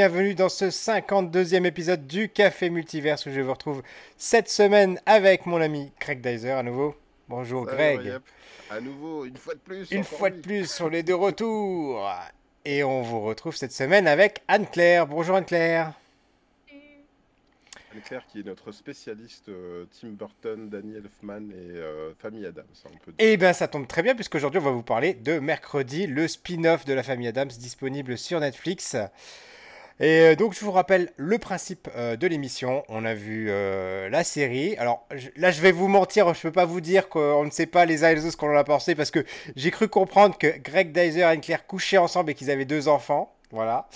Bienvenue dans ce 52e épisode du Café Multiverse où je vous retrouve cette semaine avec mon ami Greg Dyser à nouveau. Bonjour Greg. À nouveau, une fois de plus. Une fois de plus, on est de retour. Et on vous retrouve cette semaine avec Anne-Claire. Bonjour Anne-Claire. Claire qui est notre spécialiste euh, Tim Burton, Daniel Elfman et euh, Famille Adams. Et eh bien ça tombe très bien puisqu'aujourd'hui on va vous parler de Mercredi, le spin-off de la Famille Adams disponible sur Netflix. Et euh, donc je vous rappelle le principe de l'émission. On a vu la série. Alors là je vais vous mentir, je ne peux pas vous dire qu'on ne sait pas les uns et les autres ce qu'on en a pensé parce que j'ai cru comprendre que Greg Dyser et Anne-Claire couchaient ensemble et qu'ils avaient deux enfants. Voilà.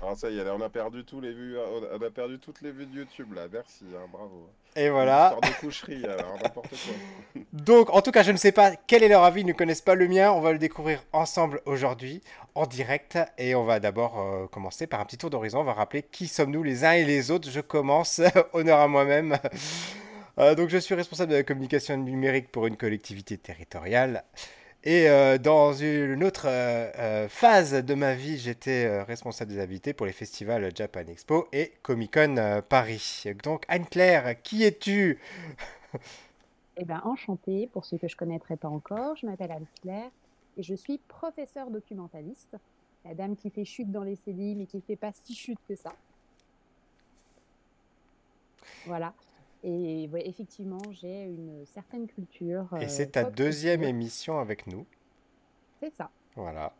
Alors ça y est, on a perdu tous les vues, on a perdu toutes les vues de YouTube là. Merci, hein, bravo. Et voilà. de coucherie, alors n'importe quoi. Donc, en tout cas, je ne sais pas quel est leur avis, ils ne connaissent pas le mien. On va le découvrir ensemble aujourd'hui, en direct. Et on va d'abord euh, commencer par un petit tour d'horizon. On va rappeler qui sommes-nous les uns et les autres. Je commence, honneur à moi-même. Euh, donc, je suis responsable de la communication numérique pour une collectivité territoriale. Et euh, dans une autre euh, euh, phase de ma vie, j'étais responsable des invités pour les festivals Japan Expo et Comic Con Paris. Donc Anne-Claire, qui es-tu? Eh bien, enchantée, pour ceux que je ne connaîtrais pas encore, je m'appelle Anne-Claire et je suis professeure documentaliste. La dame qui fait chute dans les cellules mais qui ne fait pas si chute que ça. Voilà. Et effectivement, j'ai une certaine culture. Et c'est ta deuxième émission avec nous. C'est ça. Voilà.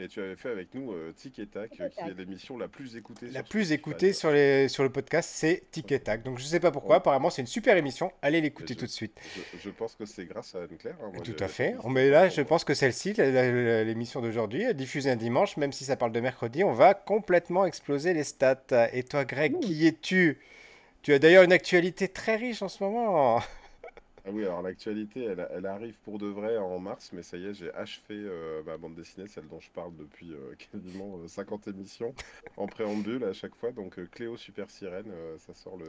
Et tu avais fait avec nous euh, Tic et Tac, qui est l'émission la plus écoutée. La plus écoutée sur, les, sur le podcast, c'est Tic et Tac. Donc je ne sais pas pourquoi, apparemment c'est une super émission. Allez l'écouter tout de suite. Je, pense que c'est grâce à Anne-Claire. Hein. Tout à fait. Mais là, je pense que celle-ci, l'émission d'aujourd'hui, diffusée un dimanche, même si ça parle de mercredi, on va complètement exploser les stats. Et toi, Greg, qui es-tu? Tu as d'ailleurs une actualité très riche en ce moment. Ah oui, alors l'actualité, elle, arrive pour de vrai en mars, mais ça y est, j'ai achevé euh, ma bande dessinée, celle dont je parle depuis euh, quasiment 50 euh, émissions, en préambule à chaque fois. Donc Cléo Super Sirène, ça sort le.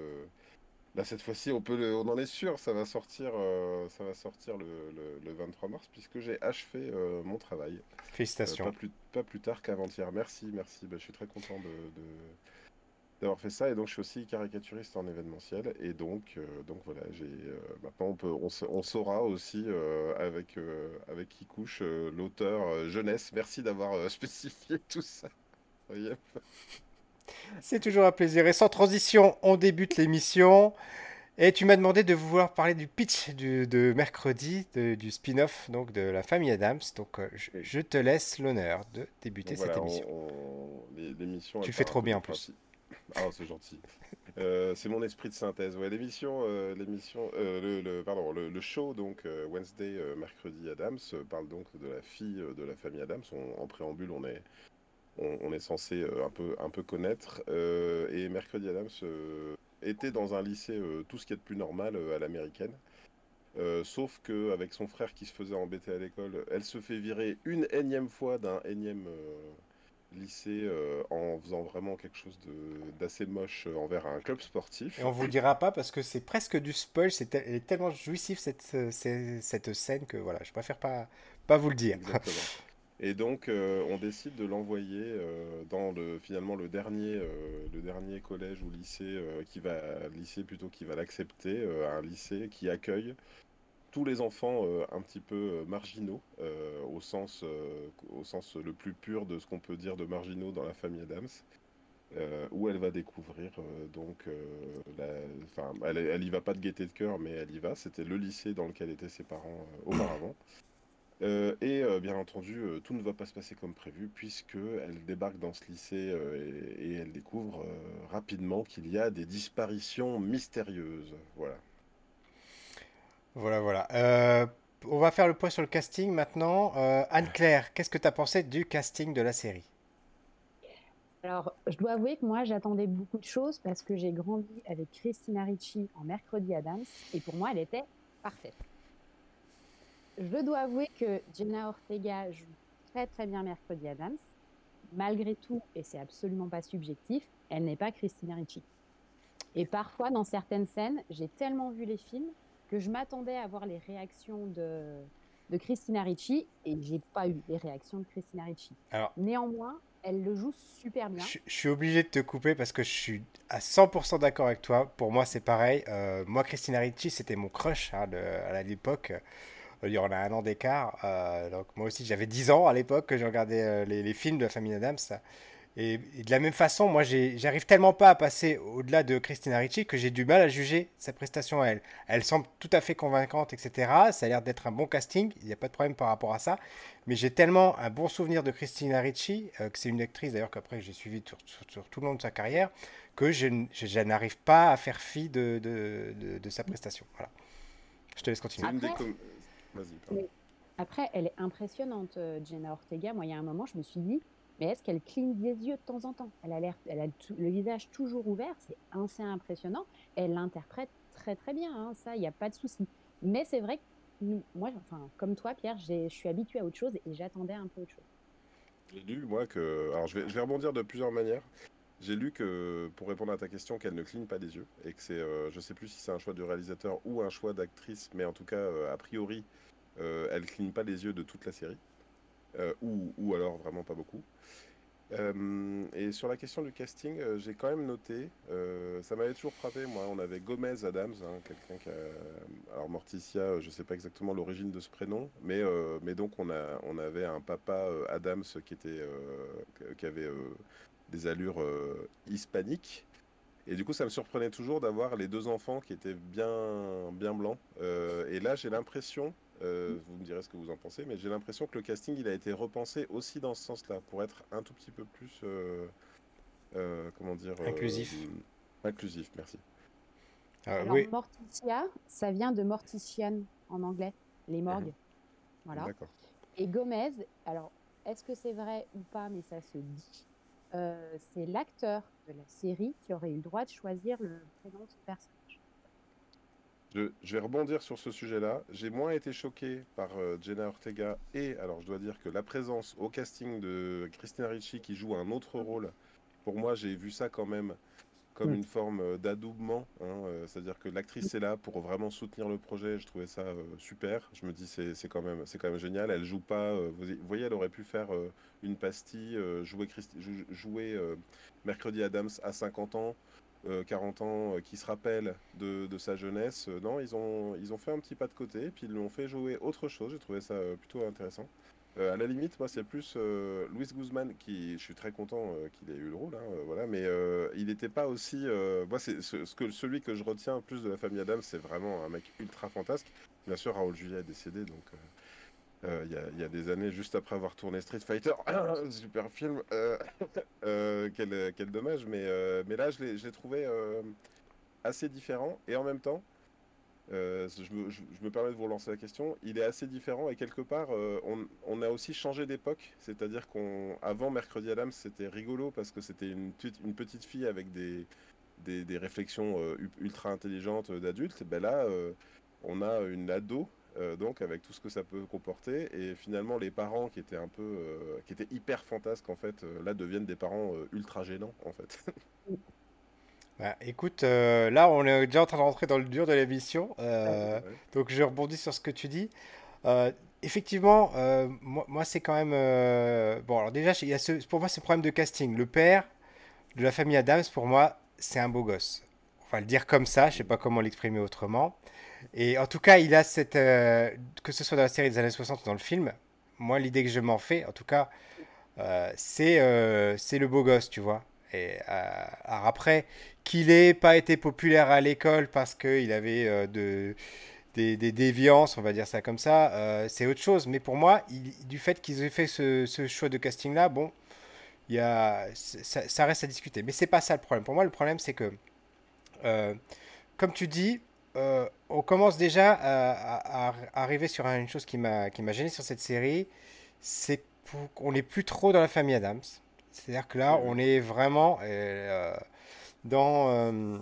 Là, cette fois-ci, on, peut on en est sûr, ça va sortir, ça va sortir le, 23 mars, puisque j'ai achevé mon travail. Félicitations. pas, plus, pas plus tard qu'avant-hier. Merci, merci. Bah, je suis très content de d'avoir fait ça et donc je suis aussi caricaturiste en événementiel et donc euh, donc voilà j'ai euh, maintenant on peut on, saura aussi euh, avec avec qui couche l'auteur jeunesse. Merci d'avoir spécifié tout ça. C'est toujours un plaisir. Et sans transition on débute l'émission. Et tu m'as demandé de vouloir parler du pitch du, de mercredi du spin-off donc de la famille Adams. Donc je, te laisse l'honneur de débuter cette émission. tu le fais trop bien en plus ah, c'est gentil. Euh, c'est mon esprit de synthèse. L'émission, euh, l'émission, euh, le, pardon, le, show donc Wednesday, mercredi Adams parle donc de la fille de la famille Adams. en préambule, on est, on, est censé un peu, un peu connaître. et mercredi Adams était dans un lycée tout ce qui est de plus normal à l'américaine. sauf qu'avec son frère qui se faisait embêter à l'école, elle se fait virer une énième fois d'un énième lycée euh, en faisant vraiment quelque chose d'assez moche euh, envers un club sportif. Et on vous le dira pas parce que c'est presque du spoil, c'est tellement jouissif cette, euh, cette scène que voilà, je préfère pas, pas vous le dire. Exactement. Et donc on décide de l'envoyer dans le finalement le dernier le dernier collège ou lycée qui va lycée plutôt qui va l'accepter un lycée qui accueille tous les enfants euh, un petit peu euh, marginaux, euh, au, sens, au sens le plus pur de ce qu'on peut dire de marginaux dans la famille Adams, où elle va découvrir donc, enfin, elle, elle y va pas de gaieté de cœur, mais elle y va. C'était le lycée dans lequel étaient ses parents auparavant. et bien entendu, tout ne va pas se passer comme prévu, puisque elle débarque dans ce lycée et, et, elle découvre rapidement qu'il y a des disparitions mystérieuses. Voilà. Voilà, voilà. Euh, on va faire le point sur le casting maintenant. Euh, Anne-Claire, qu'est-ce que tu as pensé du casting de la série? Alors, je dois avouer que moi, j'attendais beaucoup de choses parce que j'ai grandi avec Christina Ricci en Mercredi Adams et pour moi, elle était parfaite. Je dois avouer que Jenna Ortega joue très très bien Mercredi Adams. Malgré tout, et c'est absolument pas subjectif, elle n'est pas Christina Ricci. Et parfois, dans certaines scènes, j'ai tellement vu les films que je m'attendais à voir les réactions de, de Christina Ricci et j'ai pas eu les réactions de Christina Ricci. Alors, Néanmoins, elle le joue super bien. Je, suis obligé de te couper parce que je suis à 100% d'accord avec toi. Pour moi, c'est pareil. Euh, moi, Christina Ricci, c'était mon crush hein, à l'époque. Il y en a un an d'écart. Euh, donc moi aussi, j'avais 10 ans à l'époque que je regardais euh, les, les, films de la famille Adams. Et, de la même façon, moi, j'arrive tellement pas à passer au-delà de Christina Ricci que j'ai du mal à juger sa prestation à elle. Elle semble tout à fait convaincante, etc. Ça a l'air d'être un bon casting. Il n'y a pas de problème par rapport à ça. Mais j'ai tellement un bon souvenir de Christina Ricci, euh, que c'est une actrice d'ailleurs qu'après j'ai suivi sur, tout le long de sa carrière, que je, n'arrive pas à faire fi de, de, sa prestation. Voilà. Je te laisse continuer. Après, après elle est impressionnante, euh, Jenna Ortega. Moi, il y a un moment, je me suis dit, mais est-ce qu'elle cligne des yeux de temps en temps? Elle a l'air, le visage toujours ouvert, c'est assez impressionnant. Elle l'interprète très très bien, hein, ça, il n'y a pas de souci. Mais c'est vrai que moi, enfin, comme toi, Pierre, je suis habituée à autre chose et j'attendais un peu autre chose. J'ai lu, moi, que. Alors, je vais, rebondir de plusieurs manières. J'ai lu que, pour répondre à ta question, qu'elle ne cligne pas des yeux. Et que c'est. Euh, je sais plus si c'est un choix du réalisateur ou un choix d'actrice, mais en tout cas, euh, a priori, euh, elle cligne pas les yeux de toute la série. Euh, ou, ou, alors vraiment pas beaucoup. Euh, et sur la question du casting, euh, j'ai quand même noté, ça m'avait toujours frappé, moi, on avait Gomez Adams, hein, quelqu'un qui a... Alors Morticia, je sais pas exactement l'origine de ce prénom, mais, mais donc on, a, on avait un papa Adams qui, était, qui avait des allures hispaniques. Et du coup, ça me surprenait toujours d'avoir les deux enfants qui étaient bien, bien blancs. et là, j'ai l'impression euh, vous me direz ce que vous en pensez, mais j'ai l'impression que le casting il a été repensé aussi dans ce sens-là, pour être un tout petit peu plus, euh, euh, comment dire, inclusif. inclusif, merci. Alors, Morticia, ça vient de Mortician en anglais, les morgues. Mhm. Voilà. Et Gomez, alors est-ce que c'est vrai ou pas, mais ça se dit, c'est l'acteur de la série qui aurait eu le droit de choisir le prénom de son personnage. Je, vais rebondir sur ce sujet-là. J'ai moins été choqué par euh, Jenna Ortega et alors je dois dire que la présence au casting de Christina Ricci qui joue un autre rôle, pour moi j'ai vu ça quand même comme mm. une forme euh, d'adoubement. Hein, euh, c'est-à-dire que l'actrice est là pour vraiment soutenir le projet. Je trouvais ça super. Je me dis c'est quand même c'est quand même génial. Elle joue pas. vous, voyez, elle aurait pu faire une pastille, jouer, jouer Mercredi Adams à 50 ans. 40 euh, ans, euh, qui se rappelle de, sa jeunesse. Euh, non, ils ont, ils ont fait un petit pas de côté, puis ils lui ont fait jouer autre chose. J'ai trouvé ça plutôt intéressant. à la limite, moi, c'est plus Luis Guzman qui, je suis très content qu'il ait eu le rôle, hein, voilà, mais il n'était pas aussi. moi, c'est ce, que celui que je retiens plus de la famille Adams, c'est vraiment un mec ultra fantasque. Bien sûr, Raoul Julia est décédé, donc euh, il y, a des années, juste après avoir tourné Street Fighter, super film, euh, euh, quel, dommage, mais, là je l'ai trouvé assez différent. Et en même temps, je me, permets de vous relancer la question, il est assez différent et quelque part on, a aussi changé d'époque, c'est-à-dire qu'avant Mercredi Adams c'était rigolo parce que c'était une, petite fille avec des, réflexions ultra intelligentes d'adulte, ben là on a une ado euh, donc avec tout ce que ça peut comporter. Et finalement, les parents qui étaient un peu, euh, qui étaient hyper fantasques en fait, euh, là deviennent des parents ultra gênants en fait. Bah, écoute, là on est déjà en train de rentrer dans le dur de l'émission, donc je rebondis sur ce que tu dis. effectivement, moi, moi c'est quand même bon. Alors déjà, il y a ce, pour moi, c'est problème de casting. Le père de la famille Adams, pour moi, c'est un beau gosse. On va le dire comme ça. Je sais pas comment l'exprimer autrement. Et en tout cas, il a cette. Euh, que ce soit dans la série des années 60 ou dans le film, moi, l'idée que je m'en fais, en tout cas, euh, c'est euh, le beau gosse, tu vois. Et alors après, qu'il n'ait pas été populaire à l'école parce qu'il avait de, des, des, déviances, on va dire ça comme ça, c'est autre chose. Mais pour moi, du fait qu'ils aient fait ce, ce choix de casting-là, bon, y a, ça, ça, reste à discuter. Mais c'est pas ça le problème. Pour moi, le problème, c'est que, comme tu dis, euh, on commence déjà à, arriver sur une chose qui m'a gêné sur cette série, c'est qu'on n'est plus trop dans la famille Adams. C'est-à-dire que là, on est vraiment euh, dans, euh,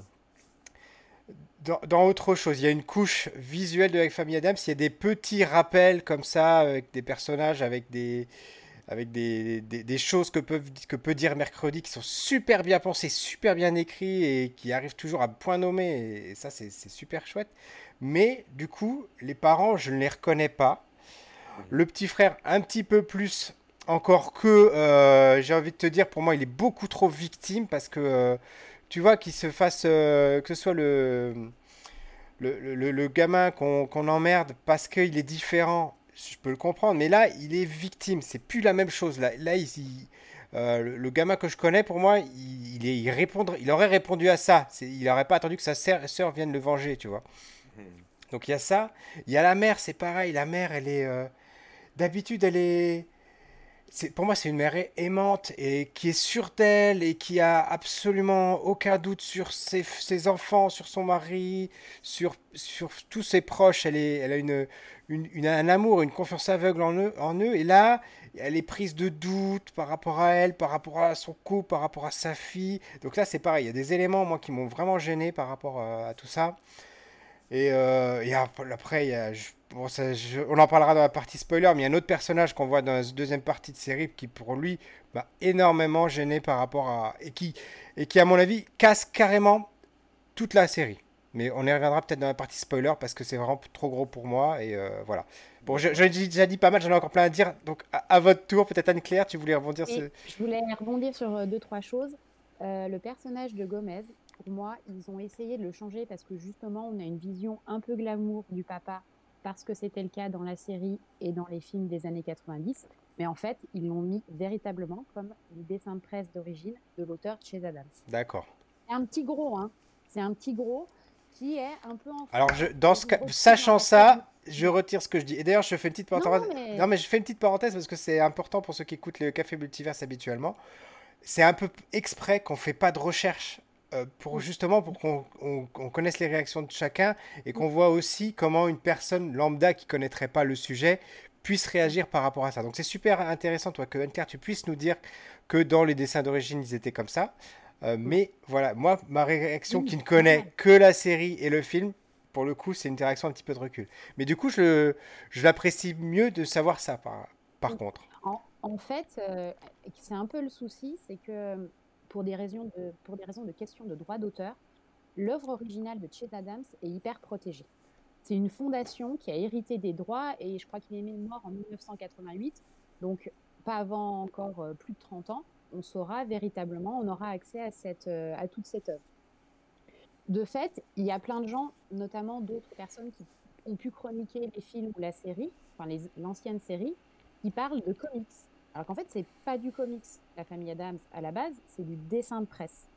dans, dans, autre chose. Il y a une couche visuelle de la famille Adams, il y a des petits rappels comme ça, avec des personnages, avec des, avec des, des, choses que, peuvent, que peut dire Mercredi qui sont super bien pensées, super bien écrits et qui arrivent toujours à point nommé. Et, ça, c'est super chouette. Mais du coup, les parents, je ne les reconnais pas. Le petit frère, un petit peu plus. encore que, j'ai envie de te dire, pour moi, il est beaucoup trop victime parce que, tu vois, qu'il se fasse, que ce soit le, le, gamin qu'on emmerde parce qu'il est différent, je peux le comprendre, mais là, il est victime, c'est plus la même chose. Là, là il, le, gamin que je connais, pour moi, il, est, il, répondre, il aurait répondu à ça. Il n'aurait pas attendu que sa sœur vienne le venger, tu vois. Hmm. Donc il y a ça. Il y a la mère, c'est pareil. La mère, elle est. D'habitude, elle est pour moi, c'est une mère aimante et qui est sûre d'elle et qui a absolument aucun doute sur ses, enfants, sur son mari, sur, sur tous ses proches. Elle, est, elle a une, une, un amour, une confiance aveugle en eux, en eux. Et là, elle est prise de doute par rapport à elle, par rapport à son couple, par rapport à sa fille. Donc là, c'est pareil. Il y a des éléments, moi, qui m'ont vraiment gêné par rapport à, tout ça. Et, euh, après, a, on en parlera dans la partie spoiler, mais il y a un autre personnage qu'on voit dans la deuxième partie de série qui, pour lui, m'a énormément gêné par rapport à. Et qui, et qui, à mon avis, casse carrément toute la série. Mais on y reviendra peut-être dans la partie spoiler parce que c'est vraiment trop gros pour moi. Et euh, voilà. Bon, j'ai déjà dit pas mal, j'en ai encore plein à dire. Donc, à, votre tour, peut-être Anne-Claire, tu voulais rebondir sur... Je voulais rebondir sur euh, deux, trois choses. Euh, le personnage de Gomez, pour moi, ils ont essayé de le changer parce que justement, on a une vision un peu glamour du papa parce que c'était le cas dans la série et dans les films des années 90. Mais en fait, ils l'ont mis véritablement comme le dessin de presse d'origine de l'auteur Chase Adams. D'accord. C'est un petit gros, hein. C'est un petit gros qui est un peu en Alors, je, dans ce cas, sachant ça, je retire ce que je dis. Et d'ailleurs, je fais une petite parenthèse. Non mais... je fais une petite parenthèse parce que c'est important pour ceux qui écoutent le Café Multiverse habituellement. C'est un peu exprès qu'on fait pas de recherche euh, pour justement pour qu'on connaisse les réactions de chacun et qu'on voit aussi comment une personne lambda qui connaîtrait pas le sujet puisse réagir par rapport à ça. Donc c'est super intéressant toi que Anne-Claire tu puisses nous dire que dans les dessins d'origine ils étaient comme ça. Euh, mais voilà, moi ma réaction qui ne connaît que la série et le film, pour le coup c'est une réaction un petit peu de recul. Mais du coup je, je l'apprécie mieux de savoir ça par, par contre. En, fait, euh, c'est un peu le souci, c'est que pour des raisons de, pour des raisons de questions de droit d'auteur, l'œuvre originale de Chet Adams est hyper protégée. C'est une fondation qui a hérité des droits et je crois qu'il est mort en 1988, donc pas avant encore euh, plus de 30 ans, on saura véritablement, on aura accès à, cette, euh, à toute cette œuvre. De fait, il y a plein de gens, notamment d'autres personnes qui ont pu chroniquer les films ou la série, enfin l'ancienne série, qui parlent de comics. Alors qu'en fait, c'est pas du comics, la famille Adams, à la base, c'est du dessin de presse.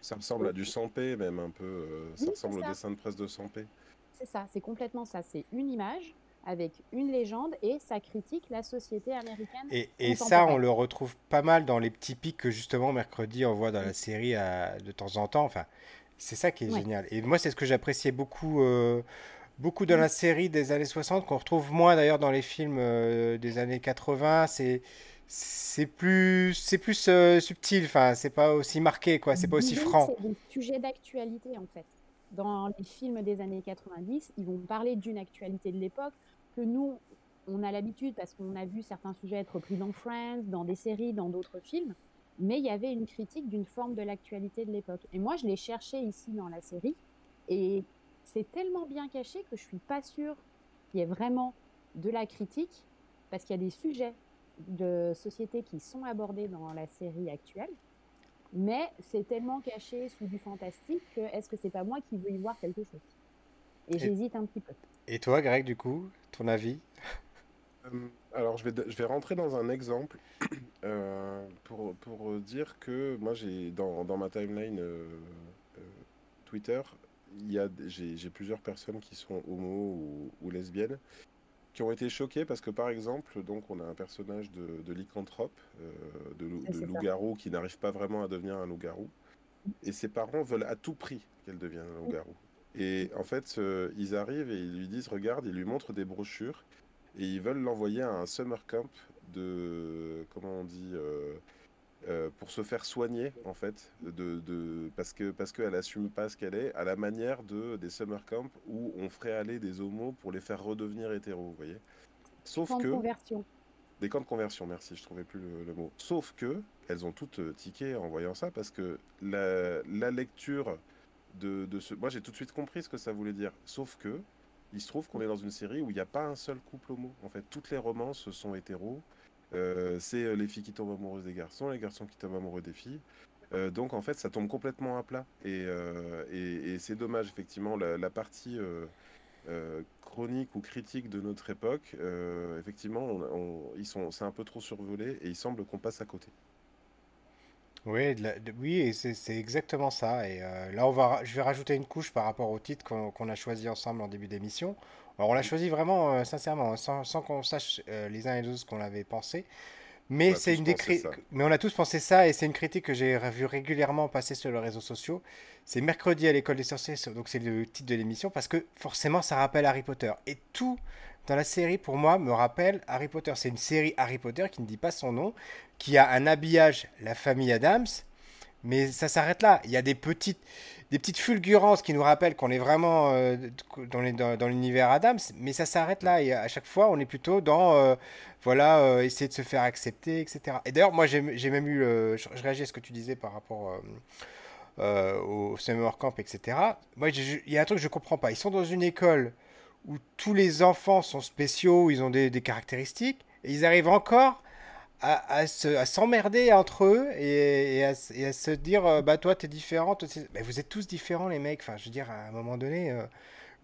Ça ressemble à du 100p, même un peu. Euh, ça ressemble au dessin de presse de 100p. C'est ça, c'est complètement ça. C'est une image avec une légende et ça critique la société américaine. Et, et ça, on le retrouve pas mal dans les petits pics que justement mercredi on voit dans la série de temps en temps. Enfin, c'est ça qui est génial. Et moi, c'est ce que j'appréciais beaucoup. Euh, beaucoup dans la série des années 60, qu'on retrouve moins d'ailleurs dans les films euh, des années 80. C'est c'est plus c'est plus euh, subtil enfin c'est pas aussi marqué quoi c'est pas aussi franc c'est des sujets d'actualité en fait dans les films des années 90 ils vont parler d'une actualité de l'époque que nous on a l'habitude parce qu'on a vu certains sujets être pris dans Friends dans des séries dans d'autres films mais il y avait une critique d'une forme de l'actualité de l'époque et moi je l'ai cherché ici dans la série et c'est tellement bien caché que je suis pas sûre qu'il y ait vraiment de la critique, parce qu'il y a des sujets de société qui sont abordés dans la série actuelle, mais c'est tellement caché sous du fantastique que est-ce que c'est pas moi qui veux y voir quelque chose? Et, j'hésite un petit peu. Et toi, Greg, du coup, ton avis? Euh, alors, je vais, je vais rentrer dans un exemple euh, pour, pour dire que moi, j'ai dans, dans ma timeline euh, Twitter, j'ai plusieurs personnes qui sont homo ou, lesbiennes qui ont été choquées parce que par exemple, donc on a un personnage de, de lycanthrope, euh, de, loup-garou qui n'arrive pas vraiment à devenir un loup-garou, et ses parents veulent à tout prix qu'elle devienne un loup-garou. Et en fait, euh, ils arrivent et ils lui disent, regarde, ils lui montrent des brochures et ils veulent l'envoyer à un summer camp de, comment on dit, euh, euh, pour se faire soigner en fait de, de parce que parce qu'elle assume pas ce qu'elle est à la manière de des summer camps où on ferait aller des homos pour les faire redevenir hétéros vous voyez sauf camps que de conversion. des camps de conversion merci je trouvais plus le, mot sauf que elles ont toutes tiqué en voyant ça parce que la, la lecture moi j'ai tout de suite compris ce que ça voulait dire sauf que il se trouve qu'on est dans une série où il n'y a pas un seul couple homo en fait toutes les romances sont hétéros c'est les filles qui tombent amoureuses des garçons, les garçons qui tombent amoureux des filles. donc en fait, ça tombe complètement à plat. Et, et, c'est dommage, effectivement, la, partie chronique ou critique de notre époque, effectivement, ils sont, c'est un peu trop survolé et il semble qu'on passe à côté. Oui, oui, c'est exactement ça. Et là, on va, je vais rajouter une couche par rapport au titre qu'on a choisi ensemble en début d'émission. Alors, on l'a choisi vraiment sincèrement, sans, sans qu'on sache les uns et les autres ce qu'on avait pensé. Mais c'est une mais on a tous pensé ça et c'est une critique que j'ai vu régulièrement passer sur les réseaux sociaux. C'est mercredi à l'école des sorciers, donc c'est le titre de l'émission parce que forcément ça rappelle Harry Potter et tout dans la série pour moi me rappelle Harry Potter. C'est une série Harry Potter qui ne dit pas son nom, qui a un habillage la famille Adams, mais ça s'arrête là. Il y a des petites des petites fulgurances qui nous rappellent qu'on est vraiment euh, dans, l'univers Adams, mais ça s'arrête là. Et à chaque fois, on est plutôt dans, euh, voilà, euh, essayer de se faire accepter, etc. Et d'ailleurs, moi, j'ai même eu, je, réagis à ce que tu disais par rapport au summer camp, etc. Moi, il y a un truc que je comprends pas. Ils sont dans une école où tous les enfants sont spéciaux, ils ont des, des caractéristiques, et ils arrivent encore à, à s'emmerder entre eux et, à, se dire euh, bah toi t'es différent mais vous êtes tous différents les mecs. Enfin je veux dire à un moment donné euh,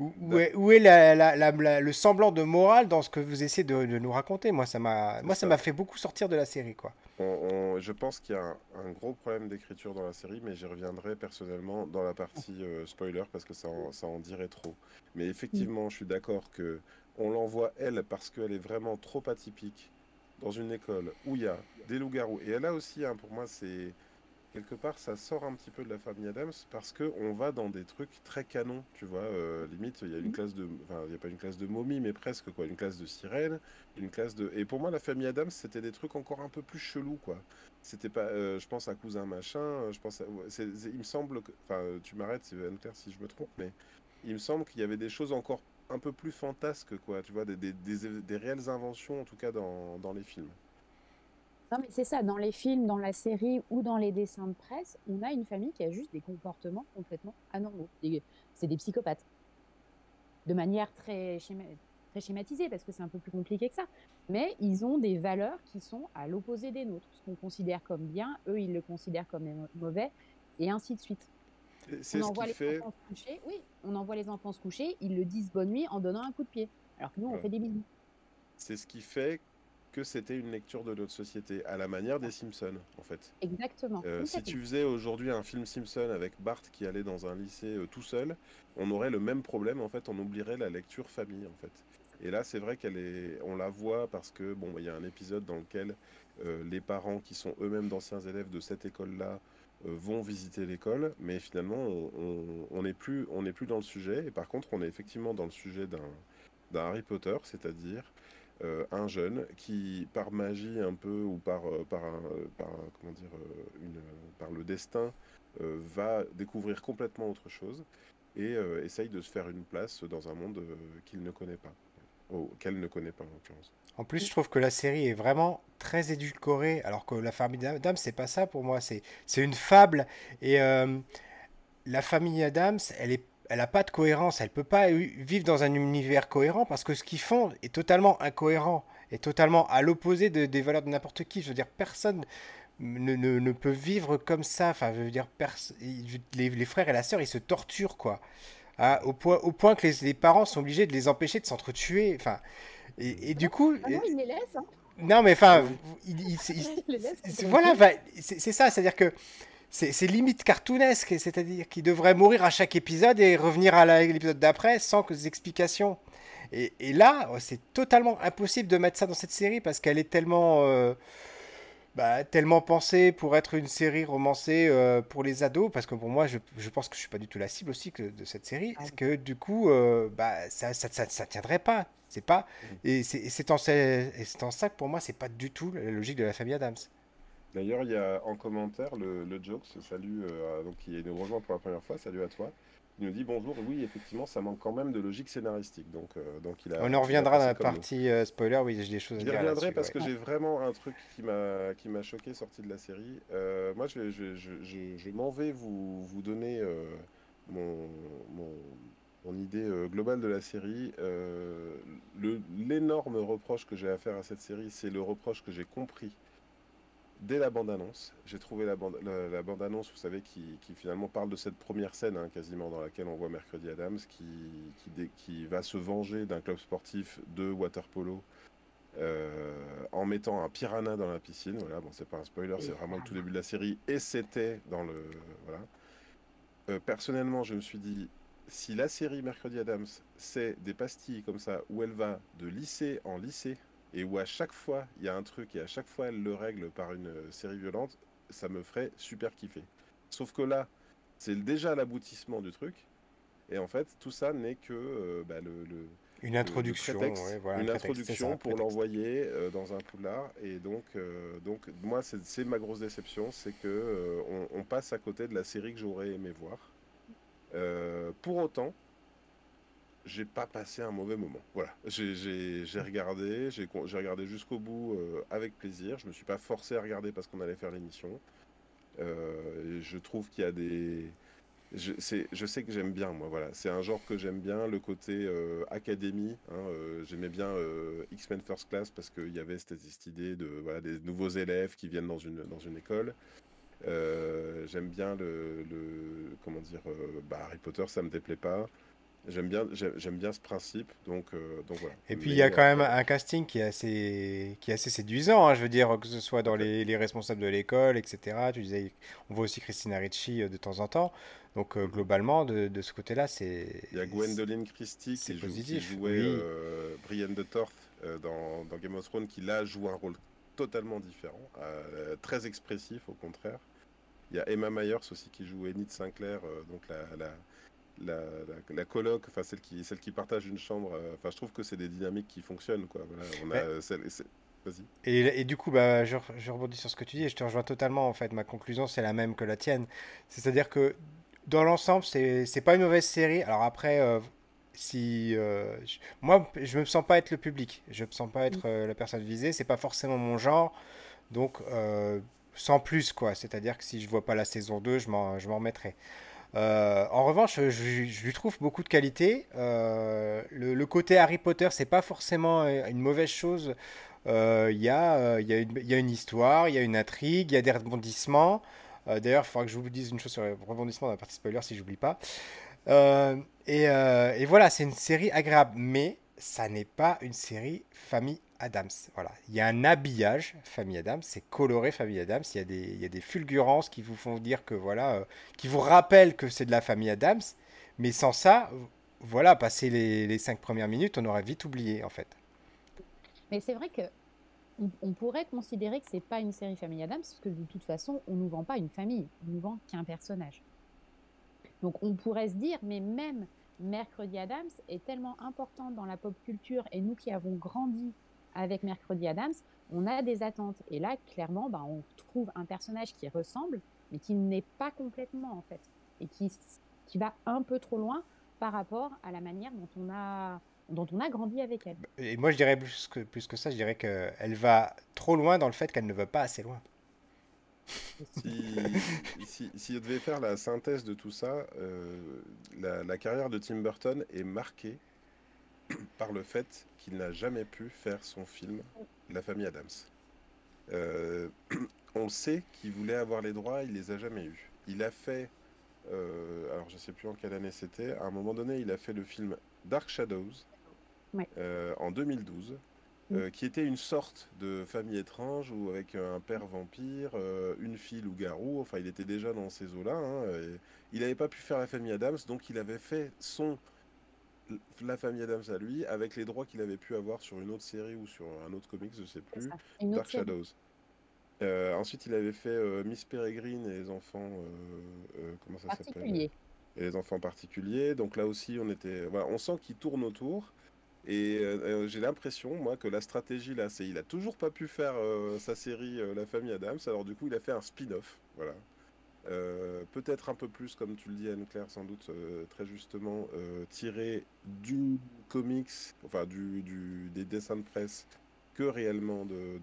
où, bah. est, où est la, la, le semblant de morale dans ce que vous essayez de, nous raconter? Moi ça m'a moi ça m'a fait beaucoup sortir de la série quoi je pense qu'il y a un, gros problème d'écriture dans la série mais j'y reviendrai personnellement dans la partie euh, spoiler parce que ça en, ça en dirait trop mais effectivement je suis d'accord que on l'envoie elle parce qu'elle est vraiment trop atypique dans une école où il y a des loups-garous. Et là aussi, hein, pour moi, c'est quelque part, ça sort un petit peu de la famille Adams parce que on va dans des trucs très canons, tu vois. Euh, limite, il y a une mmh. classe de, enfin, il y a pas une classe de momies, mais presque quoi, une classe de sirènes, une classe de. Et pour moi, la famille Adams, c'était des trucs encore un peu plus chelous, quoi. C'était pas, euh, je pense à cousin machin, euh, je pense, à... il me semble, que... enfin, tu m'arrêtes, si je me trompe, mais il me semble qu'il y avait des choses encore un peu plus fantasque, quoi, tu vois, des, des, des, réelles inventions, en tout cas dans, dans les films. Non, mais c'est ça, dans les films, dans la série ou dans les dessins de presse, on a une famille qui a juste des comportements complètement anormaux. C'est des psychopathes. De manière très, très schématisée, parce que c'est un peu plus compliqué que ça. Mais ils ont des valeurs qui sont à l'opposé des nôtres. Ce qu'on considère comme bien, eux, ils le considèrent comme mauvais, et ainsi de suite on envoie les enfants se coucher. Oui, on envoie les enfants se coucher. Ils le disent bonne nuit en donnant un coup de pied. Alors que nous, on fait des bisous. C'est ce qui fait que c'était une lecture de notre société, à la manière des Simpsons, en fait. Exactement. Euh, si tu faisais aujourd'hui un film Simpson avec Bart qui allait dans un lycée euh, tout seul, on aurait le même problème, en fait, on oublierait la lecture famille, en fait. Et là, c'est vrai qu'elle est, on la voit parce que bon, il y a un épisode dans lequel euh, les parents qui sont eux-mêmes d'anciens élèves de cette école-là vont visiter l'école, mais finalement, on n'est plus, on plus dans le sujet. Et par contre, on est effectivement dans le sujet d'un Harry Potter, c'est-à-dire euh, un jeune qui, par magie un peu ou par, euh, par, par comment dire, une, par le destin, va découvrir complètement autre chose et essaye de se faire une place dans un monde qu'il ne connaît pas, qu'elle ne connaît pas en l'occurrence. En plus, je trouve que la série est vraiment très édulcorée, alors que la famille Adams, c'est pas ça pour moi. C'est une fable. Et euh, la famille Adams, elle est elle n'a pas de cohérence, elle peut pas vivre dans un univers cohérent parce que ce qu'ils font est totalement incohérent, est totalement à l'opposé de, des valeurs de n'importe qui. Je veux dire, personne ne, ne, peut vivre comme ça. Enfin, je veux dire, les, les, frères et la sœur, ils se torturent, quoi. Ah, au, point, au point que les, les, parents sont obligés de les empêcher de s'entretuer. Enfin, et, du coup. Ah non, il les laisse. Hein. Non, mais enfin, voilà, c'est ça, c'est-à-dire que c'est limite cartoonesque, c'est-à-dire qu'il devrait mourir à chaque épisode et revenir à l'épisode d'après sans que des explications. Et, là, c'est totalement impossible de mettre ça dans cette série parce qu'elle est tellement. Euh, bah, tellement pensée pour être une série romancée euh, pour les ados, parce que pour moi, je, je, pense que je suis pas du tout la cible aussi que, de cette série, ah que du coup, euh, bah, ça, ça, ça, tiendrait pas. C'est pas, mm. et c'est en, en, ça que pour moi, c'est pas du tout la logique de la famille Adams. D'ailleurs, il y a en commentaire le, le Jokes, salut, euh, donc qui nous rejoint pour la première fois, salut à toi. Il nous dit bonjour, oui, effectivement, ça manque quand même de logique scénaristique. Donc, euh, donc il a, On en reviendra dans la partie euh, spoiler, oui, j'ai des choses à dire. J'y reviendrai parce que j'ai vraiment un truc qui m'a, choqué sorti de la série. Euh, moi, je, je, je, je m'en vais vous, vous donner mon, mon, ton idée globale de la série, l'énorme reproche que j'ai à faire à cette série, c'est le reproche que j'ai compris dès la bande-annonce. J'ai trouvé la bande-annonce, vous savez, qui, finalement parle de cette première scène, hein, quasiment, dans laquelle on voit Mercredi Adams, qui, qui, va se venger d'un club sportif de waterpolo euh, en mettant un piranha dans la piscine. Voilà, bon, c'est pas un spoiler, c'est vraiment le tout début de la série, et c'était dans le. Voilà. Euh, personnellement, je me suis dit, si la série Mercredi Adams, c'est des pastilles comme ça, où elle va de lycée en lycée, et où à chaque fois il y a un truc et à chaque fois elle le règle par une euh, série violente, ça me ferait super kiffer. Sauf que là, c'est déjà l'aboutissement du truc, et en fait tout ça n'est que euh, bah, le, une introduction, une introduction pour l'envoyer euh, dans un poulard. Et donc, donc moi, c'est ma grosse déception, c'est que on, passe à côté de la série que j'aurais aimé voir. pour autant, j'ai pas passé un mauvais moment. Voilà, j'ai regardé, j'ai regardé jusqu'au bout euh, avec plaisir. Je me suis pas forcé à regarder parce qu'on allait faire l'émission. Euh, je trouve qu'il y a des, je, sais que j'aime bien moi. Voilà, c'est un genre que j'aime bien, le côté euh, académie. Hein, j'aimais bien X-Men First Class parce qu'il y avait cette, idée de voilà des nouveaux élèves qui viennent dans une dans une école. j'aime bien le, comment dire bah, Harry Potter, ça me déplaît pas. J'aime bien, j'aime bien ce principe, donc, euh, donc voilà. Et puis il y a quand même un casting qui est assez, qui est assez séduisant, hein, je veux dire, que ce soit dans les, les responsables de l'école, etc. Tu disais, on voit aussi Christina Ricci euh, de temps en temps. Donc euh, globalement, de, de ce côté-là, c'est. Il y a Gwendoline Christie qui, joue, qui, jouait Brienne de Torth dans, dans, Game of Thrones, qui là joue un rôle totalement différent, très expressif au contraire. Il y a Emma Myers aussi qui joue Enid Sinclair, donc la, la la, la, coloc, enfin celle qui, celle qui partage une chambre, euh, enfin je trouve que c'est des dynamiques qui fonctionnent quoi. Voilà, on a Vas-y. Et, et, du coup, bah, je, je, rebondis sur ce que tu dis et je te rejoins totalement. En fait, ma conclusion, c'est la même que la tienne. C'est-à-dire que dans l'ensemble, c'est, c'est pas une mauvaise série. Alors après, euh, si euh, je, moi, je me sens pas être le public, je me sens pas être la personne visée. C'est pas forcément mon genre, donc sans plus quoi. C'est-à-dire que si je vois pas la saison 2, je m'en, je m'en remettrai. Euh, en revanche, je, lui trouve beaucoup de qualité. Euh, le, côté Harry Potter, c'est pas forcément une mauvaise chose. Euh, il y, a, une histoire, il y a une intrigue, il y a des rebondissements. D'ailleurs, il faudra que je vous dise une chose sur les rebondissements dans la partie spoiler si j'oublie pas. Et, et, voilà, c'est une série agréable, mais ça n'est pas une série famille Adams. Voilà. Il y a un habillage famille Adams, c'est coloré famille Adams. Il y, a des, il y a des fulgurances qui vous font dire que voilà, euh, qui vous rappellent que c'est de la famille Adams. Mais sans ça, voilà, passer les, les, cinq premières minutes, on aurait vite oublié en fait. Mais c'est vrai que on, pourrait considérer que c'est pas une série famille Adams parce que de toute façon, on nous vend pas une famille, on nous vend qu'un personnage. Donc on pourrait se dire, mais même Mercredi Adams est tellement important dans la pop culture et nous qui avons grandi avec Mercredi Adams, on a des attentes. Et là, clairement, bah, on trouve un personnage qui ressemble, mais qui n'est pas complètement, en fait. Et qui, qui va un peu trop loin par rapport à la manière dont on a, dont on a grandi avec elle. Et moi, je dirais plus que, plus que ça, je dirais qu'elle va trop loin dans le fait qu'elle ne va pas assez loin. Si, si, devait faire la synthèse de tout ça, euh, la, la, carrière de Tim Burton est marquée par le fait qu'il n'a jamais pu faire son film La famille Adams. Euh, on sait qu'il voulait avoir les droits, il les a jamais eus. Il a fait, euh, alors je sais plus en quelle année c'était, à un moment donné, il a fait le film Dark Shadows en 2012. Mm. qui était une sorte de famille étrange ou avec un père vampire, une fille loup-garou, enfin il était déjà dans ces eaux-là. Hein, il n'avait pas pu faire la famille Adams, donc il avait fait son la famille Adams à lui, avec les droits qu'il avait pu avoir sur une autre série ou sur un autre comics, je sais plus, Dark Shadows. Euh, ensuite, il avait fait euh, Miss Peregrine et les enfants. Euh, comment ça s'appelle? Et les enfants particuliers. Donc là aussi, on était. Voilà, on sent qu'il tourne autour. Et j'ai l'impression, moi, que la stratégie là, c'est il a toujours pas pu faire sa série La famille Adams. Alors du coup, il a fait un spin-off. Voilà. Euh, peut-être un peu plus, comme tu le dis Anne-Claire, sans doute euh, très justement, euh, tiré du comics, enfin du, des dessins de presse, que réellement de,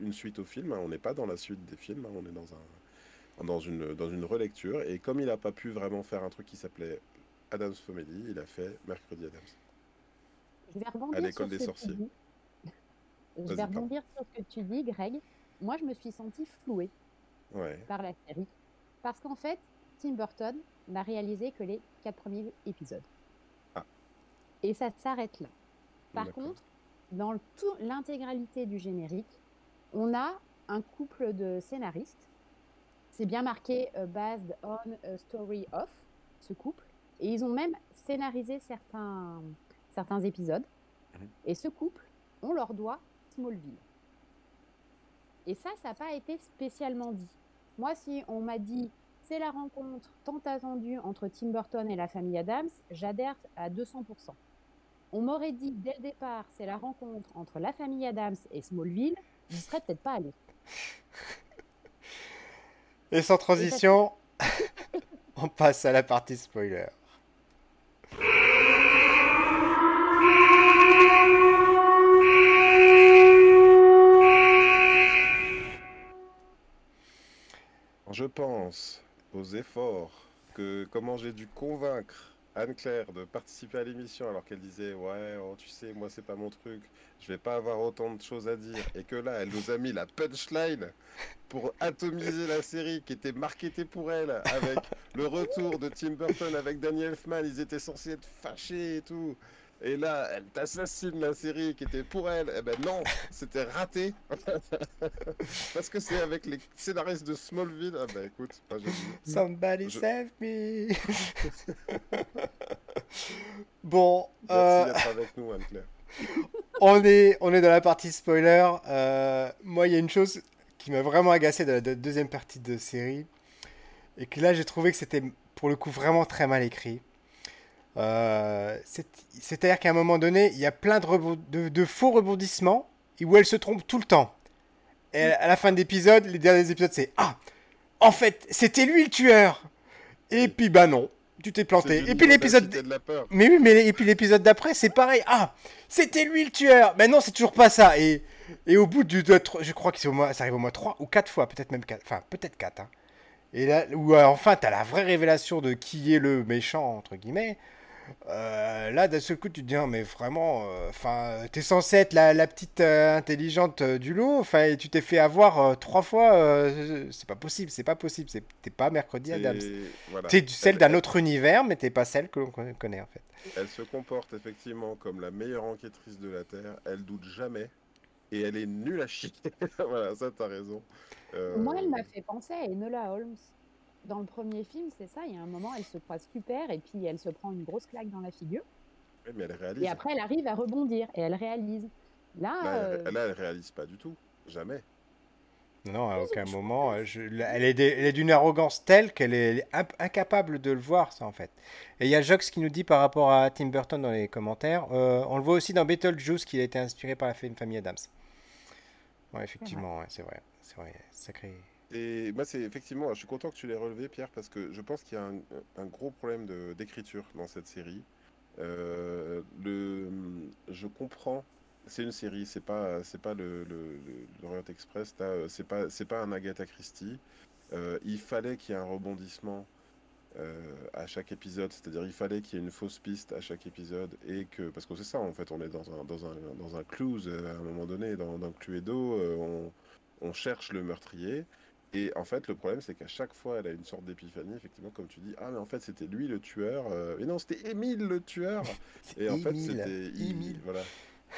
une suite au film. Hein. On n'est pas dans la suite des films, hein. on est dans, un, dans, une, dans une relecture. Et comme il n'a pas pu vraiment faire un truc qui s'appelait Adams Family, il a fait Mercredi Adams. Je vais rebondir À l'école sur des ce que tu sorciers. dis. Je Vas-y, vais rebondir sur ce que tu dis, Greg. Moi, je me suis sentie flouée Ouais. par la série. Parce qu'en fait, Tim Burton n'a réalisé que les quatre premiers épisodes. Ah. Et ça s'arrête là. Par contre, dans l'intégralité du générique, on a un couple de scénaristes. C'est bien marqué euh, based on a story of ce couple. Et ils ont même scénarisé certains, certains épisodes. Mhm. Et ce couple, on leur doit Smallville. Et ça, ça n'a pas été spécialement dit. Moi, si on m'a dit c'est la rencontre tant attendue entre Tim Burton et la famille Adams, j'adhère à 200%. On m'aurait dit dès le départ c'est la rencontre entre la famille Adams et Smallville, j'y serais peut-être pas allée. Et sans transition, on passe à la partie spoiler. Je pense aux efforts que comment j'ai dû convaincre Anne-Claire de participer à l'émission alors qu'elle disait ouais oh, tu sais moi c'est pas mon truc je vais pas avoir autant de choses à dire. Et que là elle nous a mis la punchline pour atomiser la série qui était marketée pour elle avec le retour de Tim Burton avec Danny Elfman. Ils étaient censés être fâchés et tout et là elle t'assassine la série qui était pour elle et ben non c'était raté parce que c'est avec les scénaristes de Smallville ah ben écoute j'ai dit, Somebody Je- save me. bon, Merci euh, d'être avec nous, Anne-Claire. on, est, on est dans la partie spoiler. Euh, moi, il y a une chose qui m'a vraiment agacé de la de- deuxième partie de série. Et que là, j'ai trouvé que c'était pour le coup vraiment très mal écrit. Euh, c'est- C'est-à-dire qu'à un moment donné, il y a plein de, rebond- de, de faux rebondissements où elle se trompe tout le temps. Et à la fin de l'épisode, les derniers épisodes, c'est Ah, en fait, c'était lui le tueur. Et puis, bah non, tu t'es planté. Et puis l'épisode. Mais oui, mais et puis l'épisode d'après, c'est pareil. Ah, c'était lui le tueur. Mais non, c'est toujours pas ça. Et, et au bout du, de, je crois que c'est au moins, ça arrive au moins 3 ou 4 fois, peut-être même 4. Enfin, peut-être 4. Hein. Et là, où euh, enfin, t'as la vraie révélation de qui est le méchant, entre guillemets. Euh, là, d'un seul coup, tu te dis, mais vraiment, euh, enfin, t'es censé être la, la petite euh, intelligente euh, du lot, enfin, et tu t'es fait avoir euh, trois fois, euh, c'est pas possible, c'est pas possible, c'est- t'es pas mercredi Adams. Voilà. T'es celle Elle- d'un autre univers, mais t'es pas celle que l'on con- connaît en fait. Elle, elle se comporte effectivement comme la meilleure enquêtrice de la Terre. Elle doute jamais. Et elle est nulle à chier. voilà, ça, t'as raison. Euh, Moi, elle m'a fait penser à Enola Holmes. Dans le premier film, c'est ça, il y a un moment, elle se croit super et puis elle se prend une grosse claque dans la figure. ouais, mais elle réalise. Et après, elle arrive à rebondir et elle réalise. Là, Là, euh, elle, là, elle réalise pas du tout. Jamais. Non, à aucun moment. je- elle est elle d'une arrogance telle qu'elle est, elle incapable de le voir, ça en fait. Et il y a Jox qui nous dit par rapport à Tim Burton dans les commentaires, euh, on le voit aussi dans Beetlejuice qu'il a été inspiré par la fa- famille Adams. Ouais, effectivement, ouais, c'est vrai. C'est vrai, sacré. Et moi, c'est effectivement, je suis content que tu l'aies relevé, Pierre, parce que je pense qu'il y a un, un gros problème d'écriture dans cette série. Euh, je comprends, c'est une série, c'est pas, c'est pas le, le, l'Orient Express, euh, c'est pas, c'est pas un Agatha Christie. Euh, il fallait qu'il y ait un rebondissement à chaque épisode, c'est-à-dire il fallait qu'il y ait une fausse piste à chaque épisode et que, parce que c'est ça en fait, on est dans un, dans un, dans un clues à un moment donné, dans, dans Cluedo, euh, on, on cherche le meurtrier. Et en fait, le problème, c'est qu'à chaque fois, elle a une sorte d'épiphanie, effectivement, comme tu dis. Ah, mais en fait, c'était lui le tueur. euh, Mais non, c'était Émile le tueur. Et en fait, c'était. il- Émile. Voilà.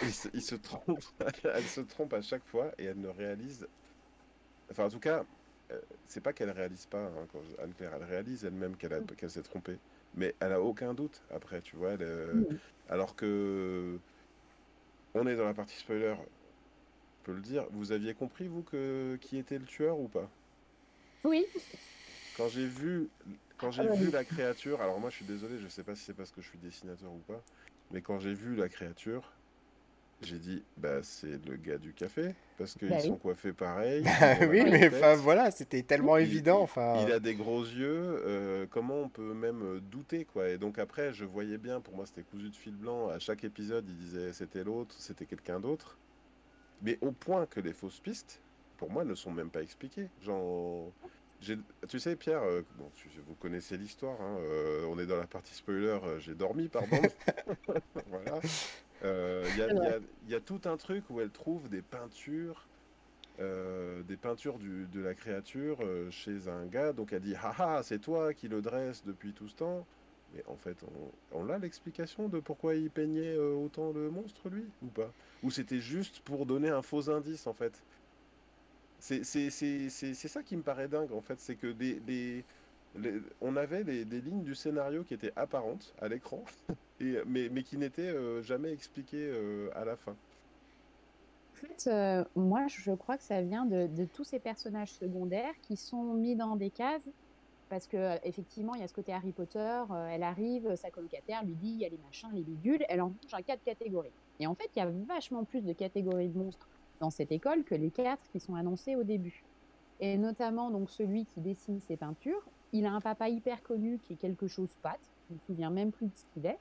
Il se, il se trompe. elle se trompe à chaque fois et elle ne réalise. Enfin, en tout cas, euh, c'est pas qu'elle réalise pas, hein, quand je- Anne-Claire, elle réalise elle-même qu'elle a- qu'elle s'est trompée. Mais elle a aucun doute après, tu vois. elle, euh, Mm. alors que. On est dans la partie spoiler. On peut le dire. Vous aviez compris, vous, que qui était le tueur ou pas? Oui, quand j'ai vu, quand j'ai Ah, vu oui. la créature, alors moi je suis désolé, je sais pas si c'est parce que je suis dessinateur ou pas, mais quand j'ai vu la créature, j'ai dit bah c'est le gars du café parce qu'ils Bah oui. sont coiffés pareil. Bah oui, mais enfin voilà, c'était tellement Il- évident. il- Enfin, Il a des gros yeux, euh, comment on peut même euh, douter quoi Et donc après, je voyais bien, pour moi c'était cousu de fil blanc, à chaque épisode il disait c'était l'autre, c'était quelqu'un d'autre. Mais au point que les fausses pistes, pour moi, ne sont même pas expliquées. Genre, Tu sais, Pierre, euh, bon, vous connaissez l'histoire, hein, euh, on est dans la partie spoiler, euh, j'ai dormi, pardon. voilà. Il y, a tout un truc où elle trouve des peintures, des peintures de la créature chez un gars, donc elle dit Haha, c'est toi qui le dresse depuis tout ce temps. Mais en fait, on, on a l'explication de pourquoi il peignait autant le monstre, lui, ou pas? Ou c'était juste pour donner un faux indice, en fait? C'est ça qui me paraît dingue, en fait, c'est que des, on avait des, lignes du scénario qui étaient apparentes à l'écran, mais, mais qui n'étaient euh, jamais expliquées euh, à la fin. En fait, euh, moi, je crois que ça vient de, tous ces personnages secondaires qui sont mis dans des cases parce que effectivement, il y a ce côté Harry Potter. elle arrive, sa colocataire lui dit il y a les machins, les bidules. Elle en mange en quatre catégories. Et en fait, il y a vachement plus de catégories de monstres dans cette école que les quatre qui sont annoncés au début. Et notamment donc celui qui dessine ses peintures, il a un papa hyper connu qui est quelque chose pat, je me souviens même plus de ce qu'il est.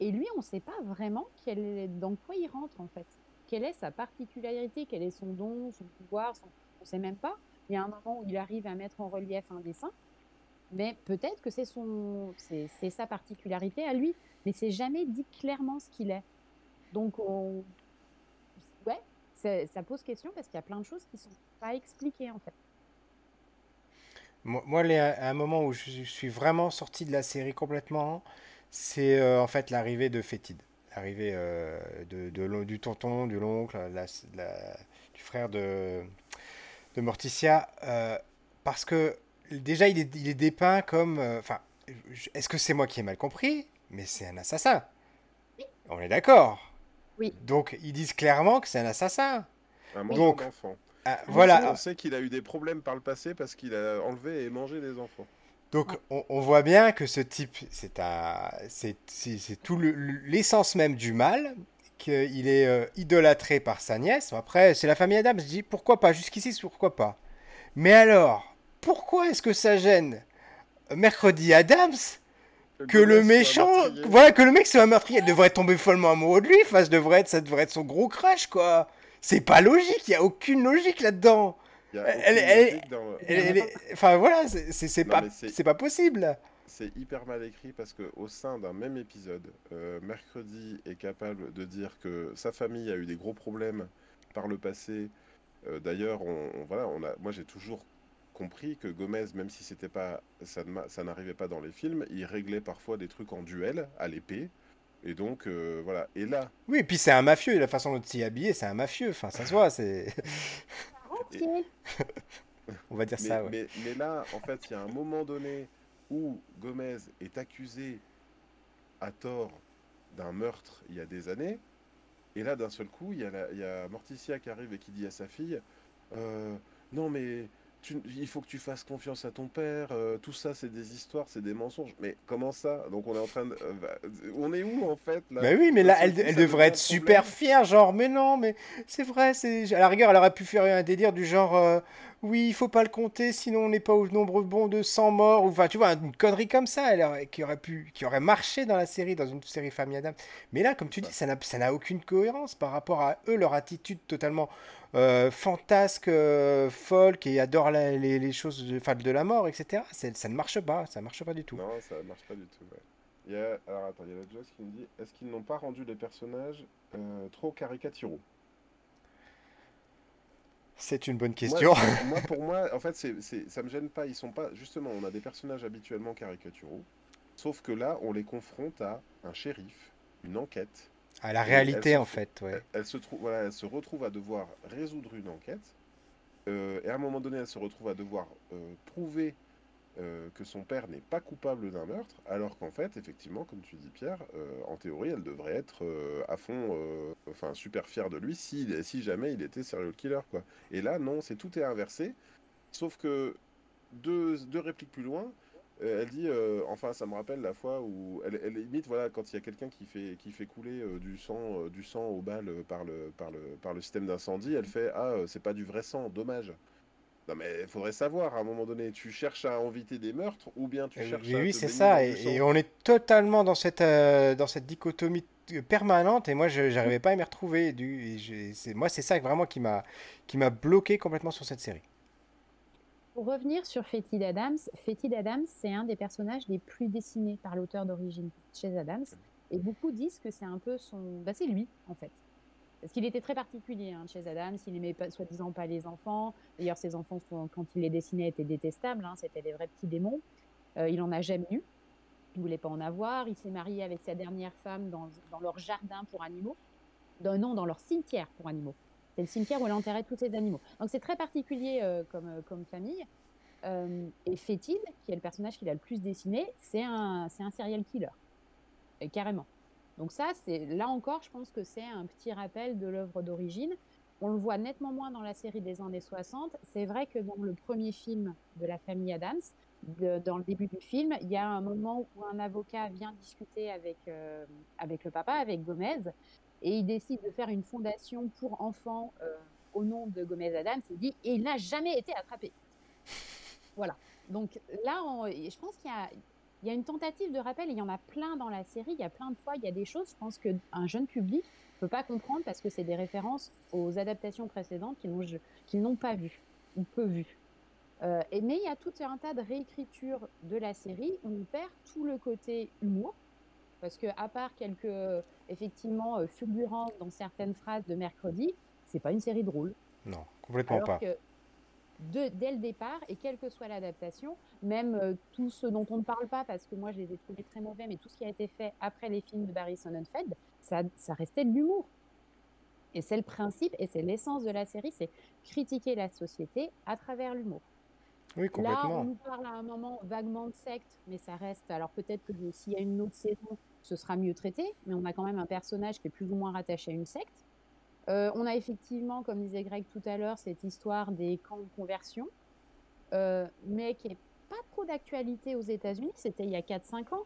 Et lui, on ne sait pas vraiment est, dans quoi il rentre en fait. Quelle est sa particularité, quel est son don, son pouvoir, on ne sait même pas. Il y a un moment où il arrive à mettre en relief un dessin, mais peut-être que c'est son, c'est sa particularité à lui, mais c'est jamais dit clairement ce qu'il est. Donc on, ça pose question parce qu'il y a plein de choses qui ne sont pas expliquées en fait. Moi, un moment où je suis vraiment sorti de la série complètement, c'est euh, en fait l'arrivée de Fétide. L'arrivée euh, de, du tonton, du l'oncle, du frère de, de Morticia. Euh, parce que déjà, il est, il est dépeint comme. Enfin, est-ce que c'est moi qui ai mal compris? Mais c'est un assassin. On est d'accord. Donc ils disent clairement que c'est un assassin. Un Donc, d'enfants. Ah, voilà. On sait qu'il a eu des problèmes par le passé parce qu'il a enlevé et mangé des enfants. Donc on, voit bien que ce type, c'est un, c'est, tout l'essence même du mal, qu'il est euh, idolâtré par sa nièce. Après, c'est la famille Adams. Je dis pourquoi pas? Jusqu'ici, pourquoi pas Mais alors, pourquoi est-ce que ça gêne Mercredi Adams que le méchant, voilà, que le mec soit un meurtrier, elle devrait tomber follement amoureux de lui, enfin, ça devrait être, ça devrait être son gros crash, quoi. C'est pas logique, il y a aucune logique là-dedans. enfin voilà, c'est pas, c'est pas possible. C'est hyper mal écrit parce que au sein d'un même épisode, euh, mercredi est capable de dire que sa famille a eu des gros problèmes par le passé. Euh, d'ailleurs, on, voilà, on a, moi j'ai toujours compris que Gomez, même si c'était pas, ça, ça n'arrivait pas dans les films, il réglait parfois des trucs en duel à l'épée. Et donc, euh, voilà. Et là. Oui, et puis c'est un mafieux, la façon dont il est habillé, c'est un mafieux. Enfin, ça se voit, c'est. On va dire ça, mais, mais, là, en fait, il y a un moment donné où Gomez est accusé à tort d'un meurtre il y a des années. Et là, d'un seul coup, il y, a il y a Morticia qui arrive et qui dit à sa fille euh, Non, mais il faut que tu fasses confiance à ton père, euh, tout ça c'est des histoires, c'est des mensonges. Mais comment ça? Donc on est en train de... Euh, bah, on est où en fait là? Bah oui, mais là elle, devrait être super fière, genre, mais non, mais c'est vrai, c'est... À la rigueur, elle aurait pu faire un délire du genre, euh, oui, il faut pas le compter, sinon on n'est pas au nombre bon de 100 morts, ou enfin, tu vois, une connerie comme ça, elle qui aurait pu, qui aurait marché dans la série, dans une série Famille Adam. Mais là, comme tu dis, ça n'a, ça n'a aucune cohérence par rapport à eux, leur attitude totalement euh, fantasque, euh, folle, qui adore les, choses de, de la mort, etc. Ça ne marche pas, ça marche pas du tout. Non, ça marche pas du tout. Il y a, alors attends, il y a la Joss qui me dit est-ce qu'ils n'ont pas rendu les personnages euh, trop caricaturaux? C'est une bonne question. Moi, pour moi, en fait, c'est, ça me gêne pas. Ils sont pas. Justement, on a des personnages habituellement caricaturaux, sauf que là, on les confronte à un shérif, une enquête, à la réalité, en fait, ouais. Elle, se trouve, voilà, elle se retrouve à devoir résoudre une enquête. Euh, et à un moment donné, elle se retrouve à devoir euh, prouver euh, que son père n'est pas coupable d'un meurtre, alors qu'en fait, effectivement, comme tu dis, Pierre, en théorie, elle devrait être à fond, enfin, super fière de lui si, si jamais il était serial killer, quoi. Et là, non, c'est tout est inversé. Sauf que deux, deux répliques plus loin, elle dit, euh, enfin, ça me rappelle la fois où elle, elle imite, voilà, quand il y a quelqu'un qui fait, qui fait couler euh, du sang, du sang au bal par le, par le, par le système d'incendie, elle fait, ah, c'est pas du vrai sang, dommage. Non mais il faudrait savoir à un moment donné, tu cherches à inviter des meurtres ou bien tu cherches à... Oui, c'est ça, et, on est totalement dans cette, dans cette dichotomie permanente et moi je n'arrivais pas à m'y retrouver. Du, moi c'est ça vraiment qui m'a bloqué complètement sur cette série. Pour revenir sur Fetid Adams, Fetid Adams, c'est un des personnages les plus dessinés par l'auteur d'origine chez Adams. Et beaucoup disent que c'est un peu son. Bah, c'est lui, en fait. Parce qu'il était très particulier hein, chez Adams. Il n'aimait soi-disant pas les enfants. D'ailleurs, ses enfants, quand il les dessinait, étaient détestables. Hein. C'était des vrais petits démons. Euh, il en a jamais eu. Il voulait pas en avoir. Il s'est marié avec sa dernière femme dans, leur jardin pour animaux. non, dans leur cimetière pour animaux. C'est le cimetière où elle enterrait tous ses animaux. Donc c'est très particulier euh, comme, euh, comme famille. et Fétide, qui est le personnage qu'il a le plus dessiné, c'est un, un serial killer. Et carrément. Donc ça, c'est là encore, je pense que c'est un petit rappel de l'œuvre d'origine. On le voit nettement moins dans la série des années 60. C'est vrai que dans le premier film de la famille Adams, dans le début du film, il y a un moment où un avocat vient discuter avec, euh, avec le papa, avec Gomez, et il décide de faire une fondation pour enfants euh, au nom de Gomez Adams. Il dit, et il n'a jamais été attrapé. Voilà. Donc là, je pense qu'il y a, une tentative de rappel, il y en a plein dans la série, il y a plein de fois, il y a des choses, je pense qu'un jeune public ne peut pas comprendre parce que c'est des références aux adaptations précédentes qu'ils n'ont pas vues ou peu vues. Euh, mais il y a tout un tas de réécritures de la série où on perd tout le côté humour, parce que à part quelques effectivement euh, fulgurances dans certaines phrases de mercredi, c'est pas une série drôle. Non, complètement pas dès le départ, et quelle que soit l'adaptation, même euh, tout ce dont on ne parle pas, parce que moi je les ai trouvés très mauvais, mais tout ce qui a été fait après les films de Barry Sonnenfeld, ça, ça restait de l'humour. Et c'est le principe et c'est l'essence de la série, c'est critiquer la société à travers l'humour. Oui, complètement. Là, on nous parle à un moment vaguement de secte, mais ça reste. Alors peut-être que s'il y a une autre saison, ce sera mieux traité, mais on a quand même un personnage qui est plus ou moins rattaché à une secte. Euh, on a effectivement, comme disait Greg tout à l'heure, cette histoire des camps de conversion, euh, mais qui n'est pas trop d'actualité aux États-Unis. C'était il y a 4-5 ans.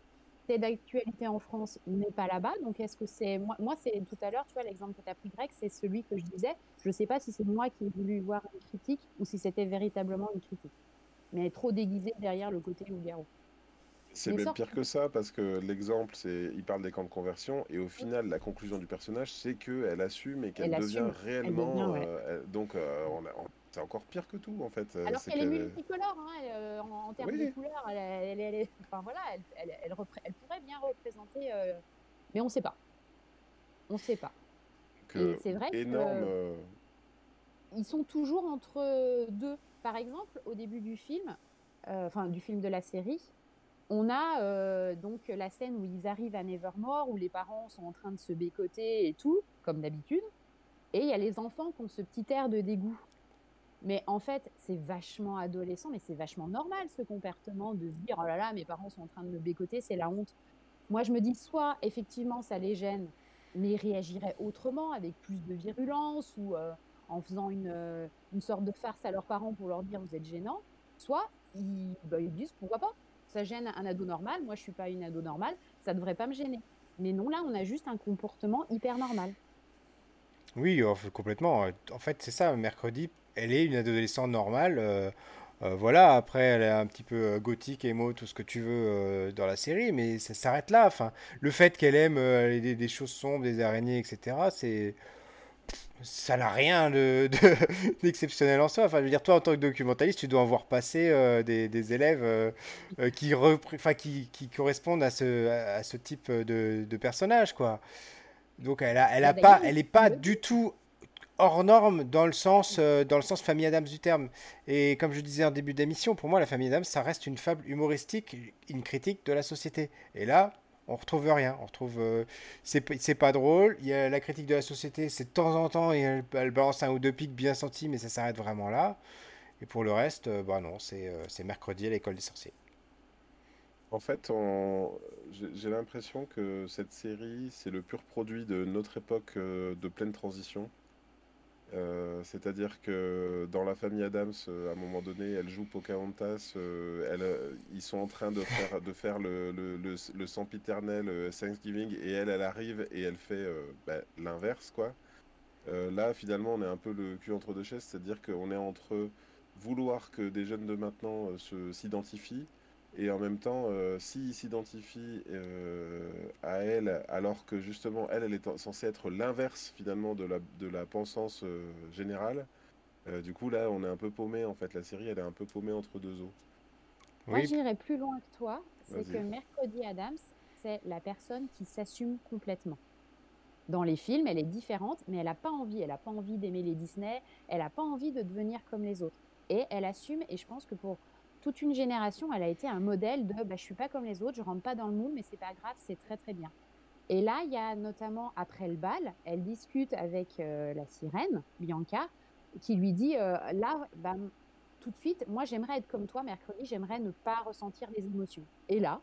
C'est d'actualité en France, mais pas là-bas. Donc, est-ce que c'est. Moi, moi c'est tout à l'heure, tu vois, l'exemple que tu as pris, Greg, c'est celui que je disais. Je ne sais pas si c'est moi qui ai voulu voir une critique ou si c'était véritablement une critique. Mais trop déguisé derrière le côté loup-garou. C'est même pire que ça parce que l'exemple, c'est il parle des camps de conversion et au final, la conclusion du personnage, c'est qu'elle assume et qu'elle devient réellement. Euh, donc, euh, c'est encore pire que tout en fait. Euh, Alors qu'elle est multicolore hein, en, termes de couleurs. Elle, enfin voilà, elle, pourrait bien représenter, mais on ne sait pas. On ne sait pas. c'est vrai énorme, ils sont toujours entre deux. Par exemple, au début du film, enfin du film de la série, on a euh, donc la scène où ils arrivent à Nevermore, où les parents sont en train de se bécoter et tout, comme d'habitude. Et il y a les enfants qui ont ce petit air de dégoût. Mais en fait, c'est vachement adolescent, mais c'est vachement normal ce comportement de se dire oh là là, mes parents sont en train de me bécoter, c'est la honte. Moi, je me dis soit effectivement ça les gêne, mais ils réagiraient autrement, avec plus de virulence ou euh, en faisant une, euh, une, sorte de farce à leurs parents pour leur dire vous êtes gênant, soit ils, bah, ils disent pourquoi pas ça gêne un ado normal. Moi, je suis pas une ado normale. Ça devrait pas me gêner. Mais non, là, on a juste un comportement hyper normal. Oui, complètement. En fait, c'est ça. Mercredi, elle est une adolescente normale. Euh, euh, voilà, après, elle est un petit peu euh, gothique, émo, tout ce que tu veux dans la série, mais ça s'arrête là. Enfin, le fait qu'elle aime des, des, choses sombres, des araignées, etc., c'est ça n'a rien d'exceptionnel de, en soi. Enfin, je veux dire, toi, en tant que documentaliste, tu dois en voir passer euh, des, élèves euh, euh, qui, qui, qui, correspondent à ce, à ce type de, de personnage, quoi. Donc, elle a, elle a pas, elle est pas du tout hors norme dans le sens, dans le sens famille Adams du terme. Et comme je disais en début d'émission, pour moi, la famille Adams, ça reste une fable humoristique, une critique de la société. Et là, on retrouve rien. On retrouve, euh, c'est pas drôle. Il y a la critique de la société, c'est de temps en temps, et elle, balance un ou deux pics bien sentis, mais ça s'arrête vraiment là. Et pour le reste, euh, bah non, euh, c'est mercredi à l'école des sorciers. En fait, j'ai l'impression que cette série, c'est le pur produit de notre époque de pleine transition. Euh, c'est-à-dire que dans la famille Adams, euh, à un moment donné, elle joue Pocahontas. Euh, ils sont en train de faire, de faire le, le, le, sempiternel Thanksgiving et elle, elle arrive et elle fait bah, l'inverse, quoi. là, finalement, on est un peu le cul entre deux chaises, c'est-à-dire qu'on est entre vouloir que des jeunes de maintenant s'identifient et en même temps, euh, s'il s'identifie euh, à elle, alors que justement, elle, elle est censée être l'inverse finalement de la, de la pensance euh, générale, Euh, du coup, là, on est un peu paumé, en fait. La série, elle est un peu paumée entre deux eaux. Moi, Oui, j'irais plus loin que toi. C'est que. Mercredi Adams, c'est la personne qui s'assume complètement. Dans les films, elle est différente, mais elle n'a pas envie. Elle n'a pas envie d'aimer les Disney. Elle n'a pas envie de devenir comme les autres. Et elle assume, et je pense que pour toute une génération, elle a été un modèle de bah, je suis pas comme les autres, je rentre pas dans le moule, mais c'est pas grave, c'est très très bien. Et là, il y a notamment après le bal, elle discute avec euh, la sirène, Bianca, qui lui dit euh, là, bah, tout de suite, moi j'aimerais être comme toi mercredi, j'aimerais ne pas ressentir les émotions. Et là,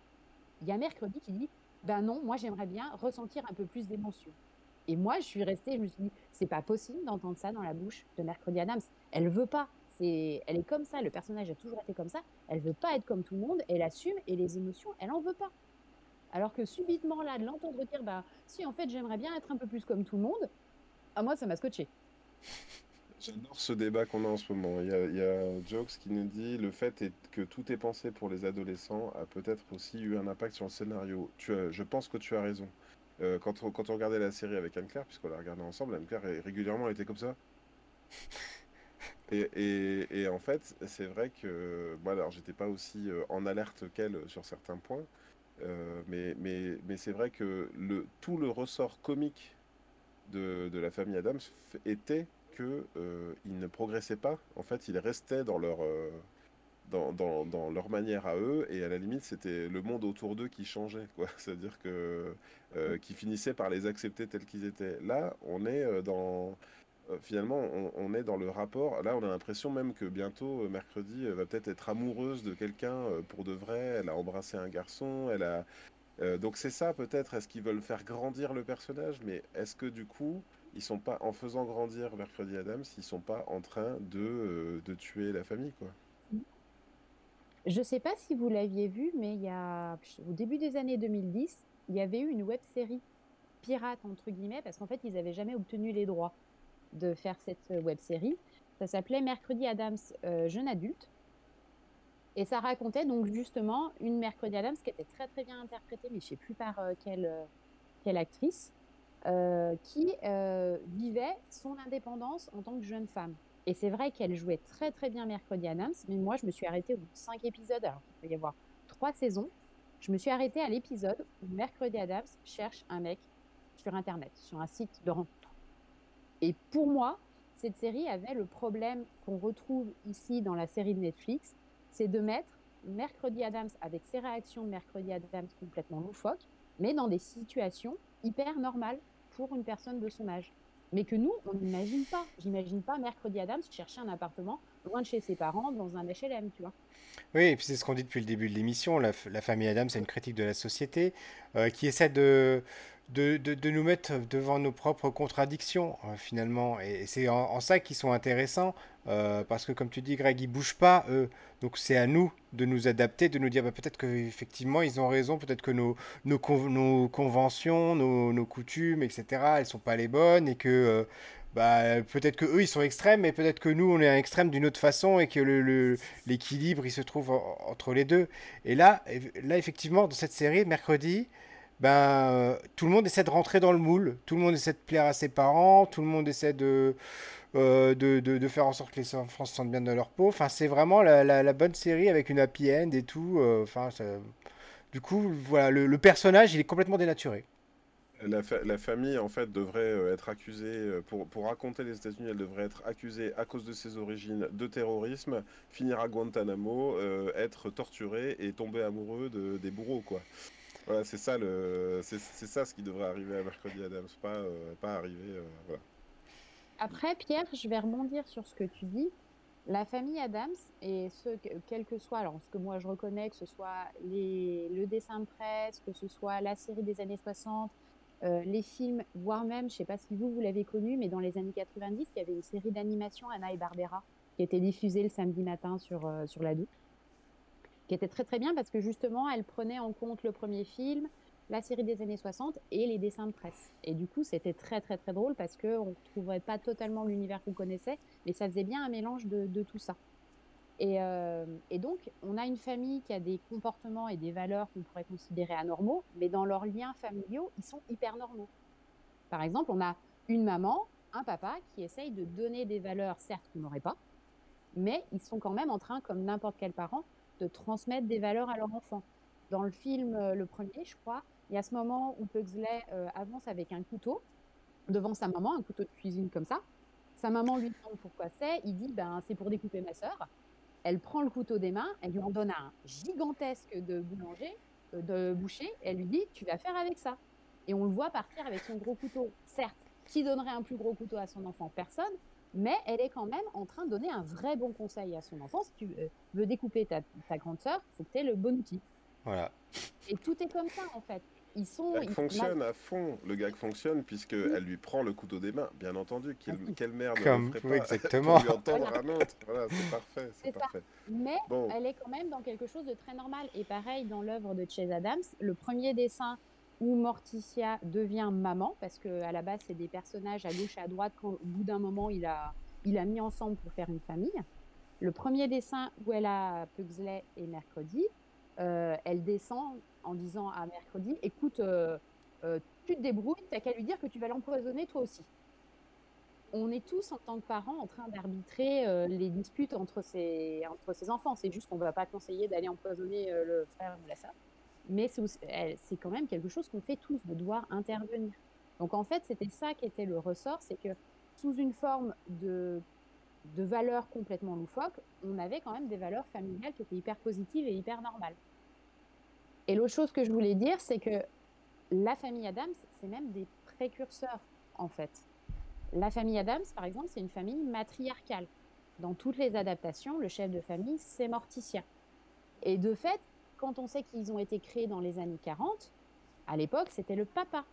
il y a mercredi qui dit ben non, moi j'aimerais bien ressentir un peu plus d'émotions. Et moi, je suis restée, je me suis dit, c'est pas possible d'entendre ça dans la bouche de Mercredi Adams. Elle veut pas. C'est, elle est comme ça. Le personnage a toujours été comme ça. Elle veut pas être comme tout le monde. Elle assume et les émotions, elle en veut pas. Alors que subitement là, de l'entendre dire, bah si en fait j'aimerais bien être un peu plus comme tout le monde, à moi ça m'a scotché. J'adore ce débat qu'on a en ce moment. Il y a, il y a Jokes qui nous dit le fait est que tout est pensé pour les adolescents a peut-être aussi eu un impact sur le scénario. Tu as, je pense que tu as raison. Euh, quand, on, quand on regardait la série avec Anne-Claire, puisqu'on l'a regardée ensemble, Anne-Claire est- régulièrement elle était comme ça. Et, et- et en fait, c'est vrai que moi, alors j'étais pas aussi euh, en alerte qu'elle sur certains points, euh, mais, mais, mais c'est vrai que le, tout le ressort comique de, de la famille Adams était que euh, ils ne progressaient pas. En fait, ils restaient dans leur, euh, dans, dans, dans leur manière à eux, et à la limite, c'était le monde autour d'eux qui changeait, quoi. C'est-à-dire que euh, qui finissaient par les accepter tels qu'ils étaient. Là, on est euh, dans euh, finalement, on, est dans le rapport. Là, on a l'impression même que bientôt, euh, mercredi, elle va peut-être être amoureuse de quelqu'un euh, pour de vrai. Elle a embrassé un garçon. Elle a. euh, donc c'est ça peut-être. Est-ce qu'ils veulent faire grandir le personnage? Mais est-ce que du coup, ils sont pas en faisant grandir mercredi Adams, ils sont pas en train de, euh, de tuer la famille, quoi? Je sais pas si vous l'aviez vu, mais il y a, au début des années 2010, il y avait eu une web série pirate entre guillemets parce qu'en fait ils avaient jamais obtenu les droits de faire cette web série. Ça s'appelait Mercredi Adams euh, jeune adulte et ça racontait donc justement une Mercredi Adams qui était très très bien interprétée, mais je sais plus par euh, quelle euh, quelle actrice euh, qui euh, vivait son indépendance en tant que jeune femme. Et c'est vrai qu'elle jouait très très bien Mercredi Adams, mais moi je me suis arrêtée au bout de cinq épisodes, alors qu'il peut y avoir trois saisons. Je me suis arrêtée à l'épisode où Mercredi Adams cherche un mec sur Internet, sur un site de rencontre. Et pour moi, cette série avait le problème qu'on retrouve ici dans la série de Netflix, c'est de mettre Mercredi Adams avec ses réactions de Mercredi Adams complètement loufoques, mais dans des situations hyper normales pour une personne de son âge. Mais que nous, on n'imagine pas. J'imagine pas Mercredi Adams chercher un appartement loin de chez ses parents dans un HLM, tu vois. Oui, et puis c'est ce qu'on dit depuis le début de l'émission. La, famille Adams, c'est une critique de la société euh, qui essaie de, de, de- nous mettre devant nos propres contradictions, euh, finalement. Et c'est en, ça qu'ils sont intéressants, euh, parce que, comme tu dis, Greg, ils bougent pas, eux. Donc c'est à nous de nous adapter, de nous dire bah, peut-être qu'effectivement, ils ont raison, peut-être que nos, nos, nos conventions, nos, nos coutumes, etc., elles sont pas les bonnes, et que. euh, bah, peut-être que eux ils sont extrêmes, mais peut-être que nous on est un extrême d'une autre façon et que le, le- l'équilibre il se trouve en- entre les deux. Et là, là effectivement, dans cette série, mercredi, ben, euh, tout le monde essaie de rentrer dans le moule, tout le monde essaie de plaire à ses parents, tout le monde essaie de, euh, de, de, faire en sorte que les enfants se sentent bien dans leur peau. Enfin, c'est vraiment la, la, bonne série avec une happy end et tout. euh, Enfin, du coup, voilà, le, personnage il est complètement dénaturé. La, fa- la famille, en fait, devrait être accusée, pour, pour raconter les États-Unis, elle devrait être accusée à cause de ses origines de terrorisme, finir à Guantanamo, être torturée et tomber amoureux de, des bourreaux, quoi. Voilà, c'est ça, le, c'est, ça ce qui devrait arriver à Mercredi Adams, pas, euh, pas arriver. euh, voilà. Après, Pierre, je vais rebondir sur ce que tu dis. La famille Adams, et ce, que- quel que soit, alors ce que moi je reconnais, que ce soit les, le dessin de presse, que ce soit la série des années 60, euh, les films, voire même, je sais pas si vous, vous l'avez connu, mais dans les années 90, il y avait une série d'animation Anna et Barbera qui était diffusée le samedi matin sur, sur la 2, qui était très très bien parce que justement, elle prenait en compte le premier film, la série des années 60 et les dessins de presse. Et du coup, c'était très très très drôle parce qu'on ne retrouverait pas totalement l'univers qu'on connaissait, mais ça faisait bien un mélange de, de tout ça. Et, euh, et donc, on a une famille qui a des comportements et des valeurs qu'on pourrait considérer anormaux, mais dans leurs liens familiaux, ils sont hyper normaux. Par exemple, on a une maman un papa qui essaye de donner des valeurs, certes qu'on n'aurait pas, mais ils sont quand même en train, comme n'importe quel parent, de transmettre des valeurs à leur enfant. Dans le film, euh, le premier, je crois, il y a ce moment où Pugsley euh, avance avec un couteau devant sa maman, un couteau de cuisine comme ça. Sa maman lui demande pourquoi c'est. Il dit ben, c'est pour découper ma sœur. Elle prend le couteau des mains, elle lui en donne un gigantesque de boulanger, euh, de boucher. Elle lui dit tu vas faire avec ça. Et on le voit partir avec son gros couteau. Certes, qui donnerait un plus gros couteau à son enfant? Personne. Mais elle est quand même en train de donner un vrai bon conseil à son enfant. Si tu veux découper ta, ta grande sœur, il faut que tu aies le bon outil. Voilà. Et tout est comme ça en fait. Ils sont. Le gag fonctionne à fond. Le gag fonctionne puisque elle lui prend le couteau des mains. Bien entendu, quelle, Ah quelle merde Comme- oui, pas exactement. pour lui entendre un autre. Voilà, c'est parfait, c'est ça. parfait. Mais Bon. elle est quand même dans quelque chose de très normal. Et pareil, dans l'œuvre de Chase Adams, le premier dessin où Morticia devient maman, parce que à la base, c'est des personnages à gauche et à droite, quand au bout d'un moment, il a, il a mis ensemble pour faire une famille. Le premier dessin où elle a Pugsley et Mercredi, euh, elle descend en disant à Mercredi Écoute, euh, euh, tu te débrouilles, t'as qu'à lui dire que tu vas l'empoisonner toi aussi. On est tous, en tant que parents, en train d'arbitrer les disputes entre ses, entre ses enfants. C'est juste qu'on ne va pas conseiller d'aller empoisonner le frère ou la sœur. Mais c'est quand même quelque chose qu'on fait tous, de devoir intervenir. Donc en fait, c'était ça qui était le ressort, c'est que sous une forme de, de valeurs complètement loufoques, on avait quand même des valeurs familiales qui étaient hyper positives et hyper normales. Et l'autre chose que je voulais dire, c'est que la famille Adams, c'est même des précurseurs, en fait. La famille Adams, par exemple, c'est une famille matriarcale. Dans toutes les adaptations, le chef de famille, c'est Morticia. Et de fait, quand on sait qu'ils ont été créés dans les années 40, à l'époque, c'était le papa.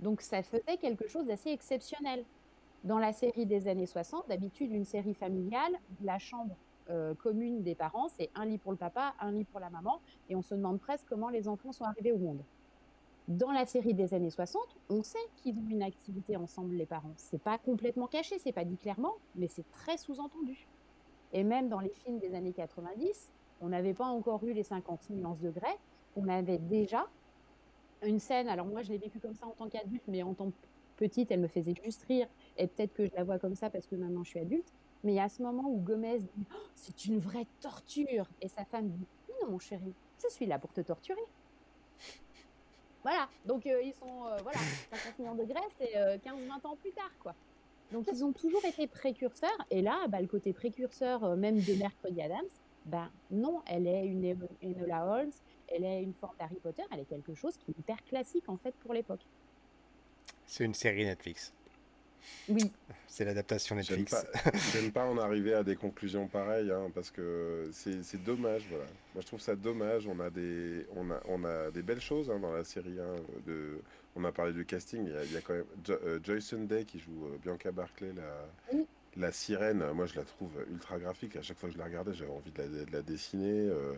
Donc ça faisait quelque chose d'assez exceptionnel. Dans la série des années 60, d'habitude, une série familiale, la chambre euh, commune des parents, c'est un lit pour le papa, un lit pour la maman, et on se demande presque comment les enfants sont arrivés au monde. Dans la série des années 60, on sait qu'ils ont une activité ensemble, les parents. C'est pas complètement caché, c'est pas dit clairement, mais c'est très sous-entendu. Et même dans les films des années 90, on n'avait pas encore eu les 50 nuances de Grey, on avait déjà une scène, alors moi je l'ai vécu comme ça en tant qu'adulte, mais en tant que petite, elle me faisait juste rire, et peut-être que je la vois comme ça parce que maintenant je suis adulte, mais il y a ce moment où Gomez dit Oh, c'est une vraie torture, et sa femme dit non mon chéri, je suis là pour te torturer. Voilà, donc euh, ils sont, euh, voilà, 50 millions de Grey, c'est euh, 15-20 ans plus tard, quoi. Donc ils ont toujours été précurseurs, et là, bah, le côté précurseur euh, même de Mercredi Adams, ben non, elle est une Eno- Enola Holmes, elle est une forme d'Harry Potter, elle est quelque chose qui est hyper classique en fait pour l'époque. C'est une série Netflix. Oui, C'est l'adaptation Netflix. pas, j'aime pas en arriver à des conclusions pareilles, hein, parce que c'est dommage, voilà. Moi, je trouve ça dommage. On a des, on a, on a des belles choses hein, dans la série. hein, de, on a parlé du casting. Il y a, il y a quand même Jo- euh, Joy Sunday qui joue euh, Bianca Barclay, la, Oui. La sirène. Moi, je la trouve ultra graphique. À chaque fois que je la regardais, j'avais envie de la, de la dessiner. euh,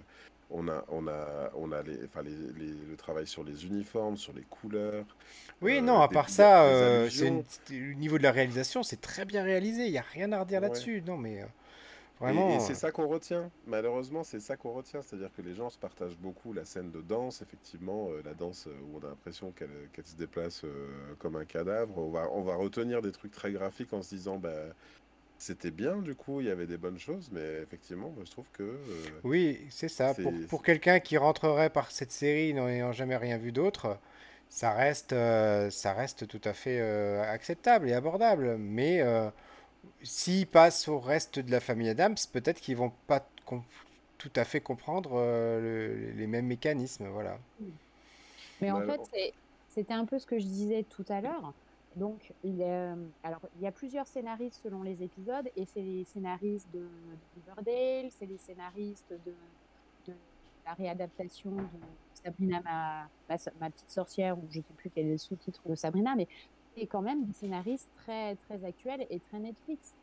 on a, on a, on a les, enfin les, les- le travail sur les uniformes, sur les couleurs. Oui, euh, non, à des- part ça, euh, une- au niveau de la réalisation, c'est très bien réalisé. Il n'y a rien à redire Ouais. là-dessus. Non, mais euh, Et- vraiment. Et, c'est euh, ça qu'on retient. Malheureusement, c'est ça qu'on retient. C'est-à-dire que les gens se partagent beaucoup la scène de danse, effectivement, euh, la danse euh, où on a l'impression qu'elle se déplace euh, comme un cadavre. On va, on va retenir des trucs très graphiques en se disant, bah, c'était bien, du coup, il y avait des bonnes choses, mais effectivement, moi, je trouve que. euh, Oui, c'est ça. Pour, pour quelqu'un qui rentrerait par cette série n'ayant jamais rien vu d'autre, ça reste, euh, ça reste tout à fait euh, acceptable et abordable. Mais euh, s'ils passent au reste de la famille Adams, peut-être qu'ils vont pas tout à fait comprendre euh, le- les mêmes mécanismes. Voilà. mais en Bah, fait c'était un peu ce que je disais tout à l'heure. Donc il a, alors il y a plusieurs scénaristes selon les épisodes et c'est les scénaristes de, Riverdale, c'est les scénaristes de, la réadaptation de Sabrina ma, petite sorcière ou je sais plus quel est le sous-titre de Sabrina, mais c'est quand même des scénaristes très très actuels et très Netflix.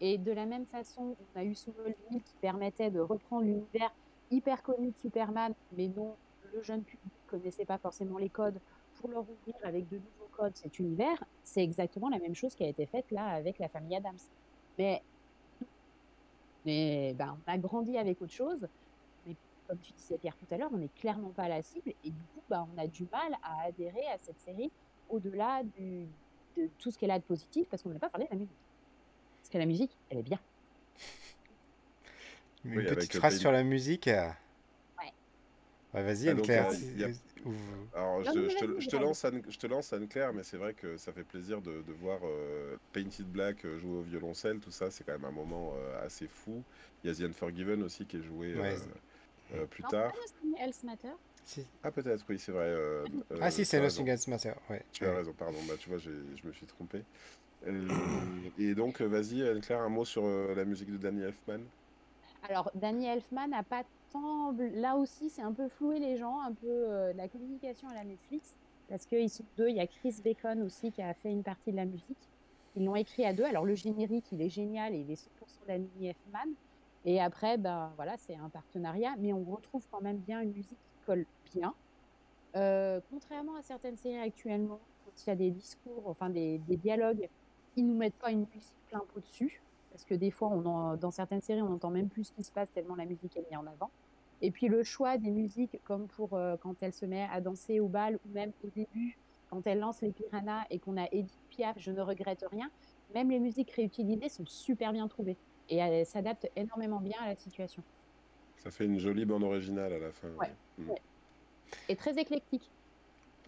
Et de la même façon, on a eu Smallville qui permettait de reprendre l'univers hyper connu de Superman, mais dont le jeune public ne connaissait pas forcément les codes, pour leur ouvrir avec de nouveaux cet univers. C'est exactement la même chose qui a été faite là avec la famille Adams. Mais, mais ben, on a grandi avec autre chose. Mais comme tu disais Pierre tout à l'heure, on n'est clairement pas la cible et du coup, ben, on a du mal à adhérer à cette série au-delà du, de tout ce qu'elle a de positif, parce qu'on n'a pas parlé de la musique. Parce que la musique, elle est bien. Une Oui, petite le phrase sur la musique. Ouais. Vas-y, Ah, Anne-Claire. euh, a- Alors, je, Non, te- mais je te, vas-y, je te vas-y. lance Anne, je te lance Anne-Claire, mais c'est vrai que ça fait plaisir de, de voir euh, Painted Black euh, jouer au violoncelle, tout ça, c'est quand même un moment euh, assez fou. Il y a The Unforgiven aussi qui est joué euh, Ouais, euh, plus Non, tard. Else Matter? si. Ah, peut-être, oui, c'est vrai. euh, Ah euh, si, c'est Nothing. Else Matter. Ouais. Tu as raison, pardon, bah, tu vois, je me suis trompé. Euh, et donc, vas-y, Anne-Claire, un mot sur euh, la musique de Danny Elfman? Alors, Danny Elfman n'a pas Là aussi, c'est un peu floué les gens, un peu euh, la communication à la Netflix, parce qu'ils sont deux. Il y a Chris Bacon aussi qui a fait une partie de la musique. Ils l'ont écrit à deux. Alors, le générique, il est génial et il est 100% Danny Elfman. Et après, ben voilà, c'est un partenariat, mais on retrouve quand même bien une musique qui colle bien. Euh, contrairement à certaines séries actuellement, quand il y a des discours, enfin des, des dialogues, ils nous mettent pas une musique plein pot dessus. Parce que des fois, on en- dans certaines séries, on n'entend même plus ce qui se passe tellement la musique est mise en avant. Et puis le choix des musiques, comme pour euh, quand elle se met à danser au bal, ou même au début, quand elle lance les piranhas et qu'on a Edith Piaf, je ne regrette rien, même les musiques réutilisées sont super bien trouvées. Et elles s'adaptent énormément bien à la situation. Ça fait une jolie bande originale à la fin. Ouais. Mm. Et très éclectique.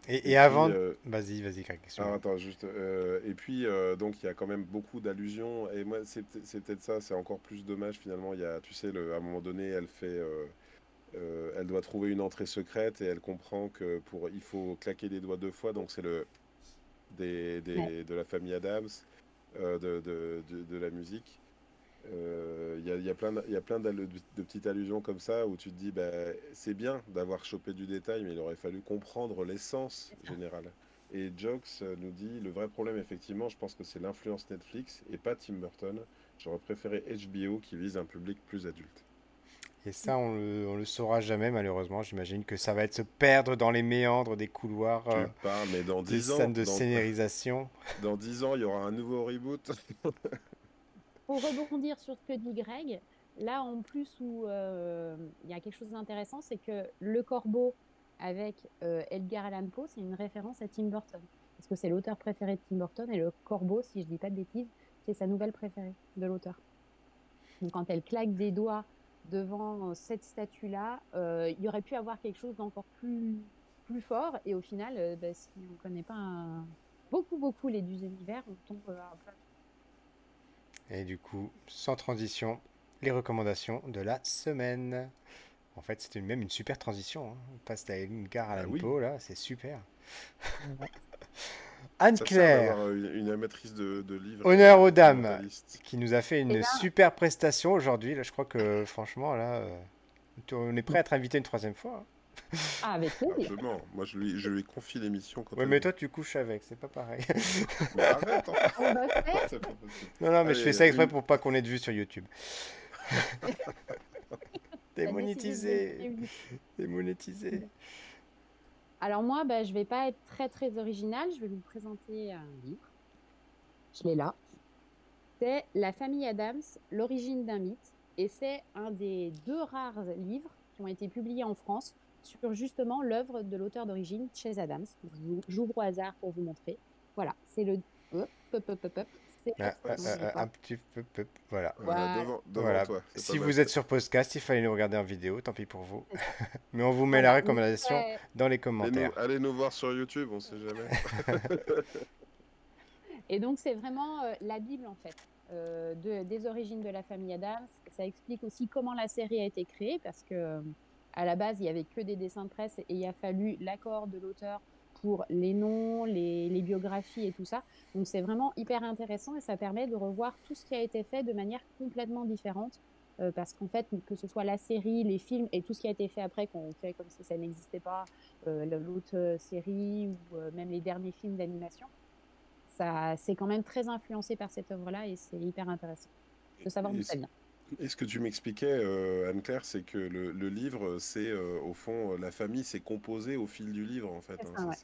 Et, avant. euh, Vas-y, vas-y, excuse-moi. Alors attends, juste. euh, et puis, euh, donc, il y a quand même beaucoup d'allusions. Et moi, c'est peut- c'est peut-être ça, c'est encore plus dommage finalement. Il y a, tu sais, le, à un moment donné, elle fait. euh, euh, elle doit trouver une entrée secrète et elle comprend que pour il faut claquer des doigts deux fois. Donc, c'est le. Des, des- Ouais. de la famille Adams, euh, de, de, de, de la musique. Euh, Il y a, il y a plein, de, il y a plein d'allu- de petites allusions comme ça où tu te dis, bah, c'est bien d'avoir chopé du détail, mais il aurait fallu comprendre l'essence générale. Et Jokes euh, nous dit, le vrai problème, effectivement, je pense que c'est l'influence Netflix et pas Tim Burton. J'aurais préféré HBO qui vise un public plus adulte. Et ça, on le, on le saura jamais, malheureusement. J'imagine que ça va être se perdre dans les méandres des couloirs euh, parles, mais dans des 10 ans, scènes de dans, scénarisation. dans 10 ans, il y aura un nouveau reboot. Pour rebondir sur ce que dit Greg, là en plus où euh, il y a quelque chose d'intéressant, c'est que le corbeau avec euh, Edgar Allan Poe, c'est une référence à Tim Burton. Parce que c'est l'auteur préféré de Tim Burton et le corbeau, si je dis pas de bêtises, c'est sa nouvelle préférée de l'auteur. Quand elle claque des doigts devant cette statue-là, euh, il y aurait pu avoir quelque chose d'encore plus, plus fort. Et au final, euh, bah, si on ne connaît pas beaucoup, beaucoup les deux univers, on tombe euh, un peu Et du coup, sans transition, les recommandations de la semaine. En fait, c'était même une super transition. hein. On passe à Edgar Allan Ah oui. Poe, là, c'est super. Anne-Claire, une, une amatrice de, de livres. Honneur aux dames. qui nous a fait une Eh ben- super prestation aujourd'hui. Là, je crois que franchement, là, euh, on est prêt à être invité une troisième fois. hein. Ah, avec plaisir. Moi, je lui, je lui confie l'émission quand Ouais, elle mais toi, tu couches avec, c'est pas pareil. Mais arrête, hein. On va faire. C'est pas possible. non, non, mais je fais ça exprès une- pour pas qu'on ait de vues sur YouTube. Démonétisé, démonétisé. Alors moi, bah, je vais pas être très très originale. Je vais vous présenter un livre. Je l'ai là. C'est La famille Adams, l'origine d'un mythe. Et c'est un des deux rares livres qui ont été publiés en France sur justement l'œuvre de l'auteur d'origine, Chase Adams. J'ouvre au hasard pour vous montrer. Voilà, c'est le... Hop, hop, hop, hop, hop. C'est Ah, ah, ah, un petit peu, peu- voilà. Voilà, Voilà. devant, devant Voilà. toi. Si vous êtes sur podcast, il fallait nous regarder en vidéo, tant pis pour vous. Mais on vous met la recommandation dans les Allez nous, commentaires. allez nous voir sur YouTube, on sait jamais. Et donc, c'est vraiment euh, la Bible, en fait, euh, de- des origines de la famille Adams. Ça explique aussi comment la série a été créée, parce que euh, à la base, il n'y avait que des dessins de presse et il a fallu l'accord de l'auteur pour les noms, les, les biographies et tout ça. Donc, c'est vraiment hyper intéressant et ça permet de revoir tout ce qui a été fait de manière complètement différente. euh, parce qu'en fait, que ce soit la série, les films et tout ce qui a été fait après, qu'on fait comme si ça n'existait pas, euh, l'autre euh, série ou euh, même les derniers films d'animation, ça c'est quand même très influencé par cette œuvre-là et c'est hyper intéressant de savoir d'où ça vient. Et ce que tu m'expliquais, euh, Anne-Claire, c'est que le, le livre, c'est euh, au fond, euh, la famille s'est composée au fil du livre, en fait. C'est hein, ça, ouais.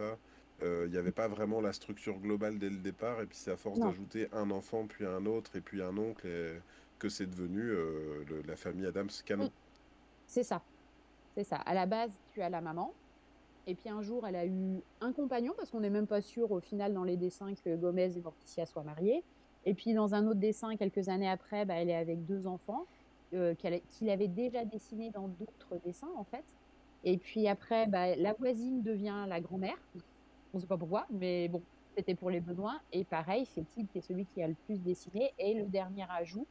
Euh, Il n'y avait pas vraiment la structure globale dès le départ, et puis c'est à force d'ajouter un enfant, puis un autre, et puis un oncle, et que c'est devenu le- la famille Adams canon. C'est ça, c'est ça. À la base, tu as la maman Et puis un jour, elle a eu un compagnon, parce qu'on n'est même pas sûr au final dans les dessins que Gomez et Morticia soient mariés. Et puis dans un autre dessin, quelques années après, bah, elle est avec deux enfants euh, qu'il avait déjà dessinés dans d'autres dessins en fait. Et puis après, bah, la voisine devient la grand-mère. On ne sait pas pourquoi, mais bon, c'était pour les besoins. Et pareil, c'est Tid qui est celui qui a le plus dessiné. Et le dernier ajout,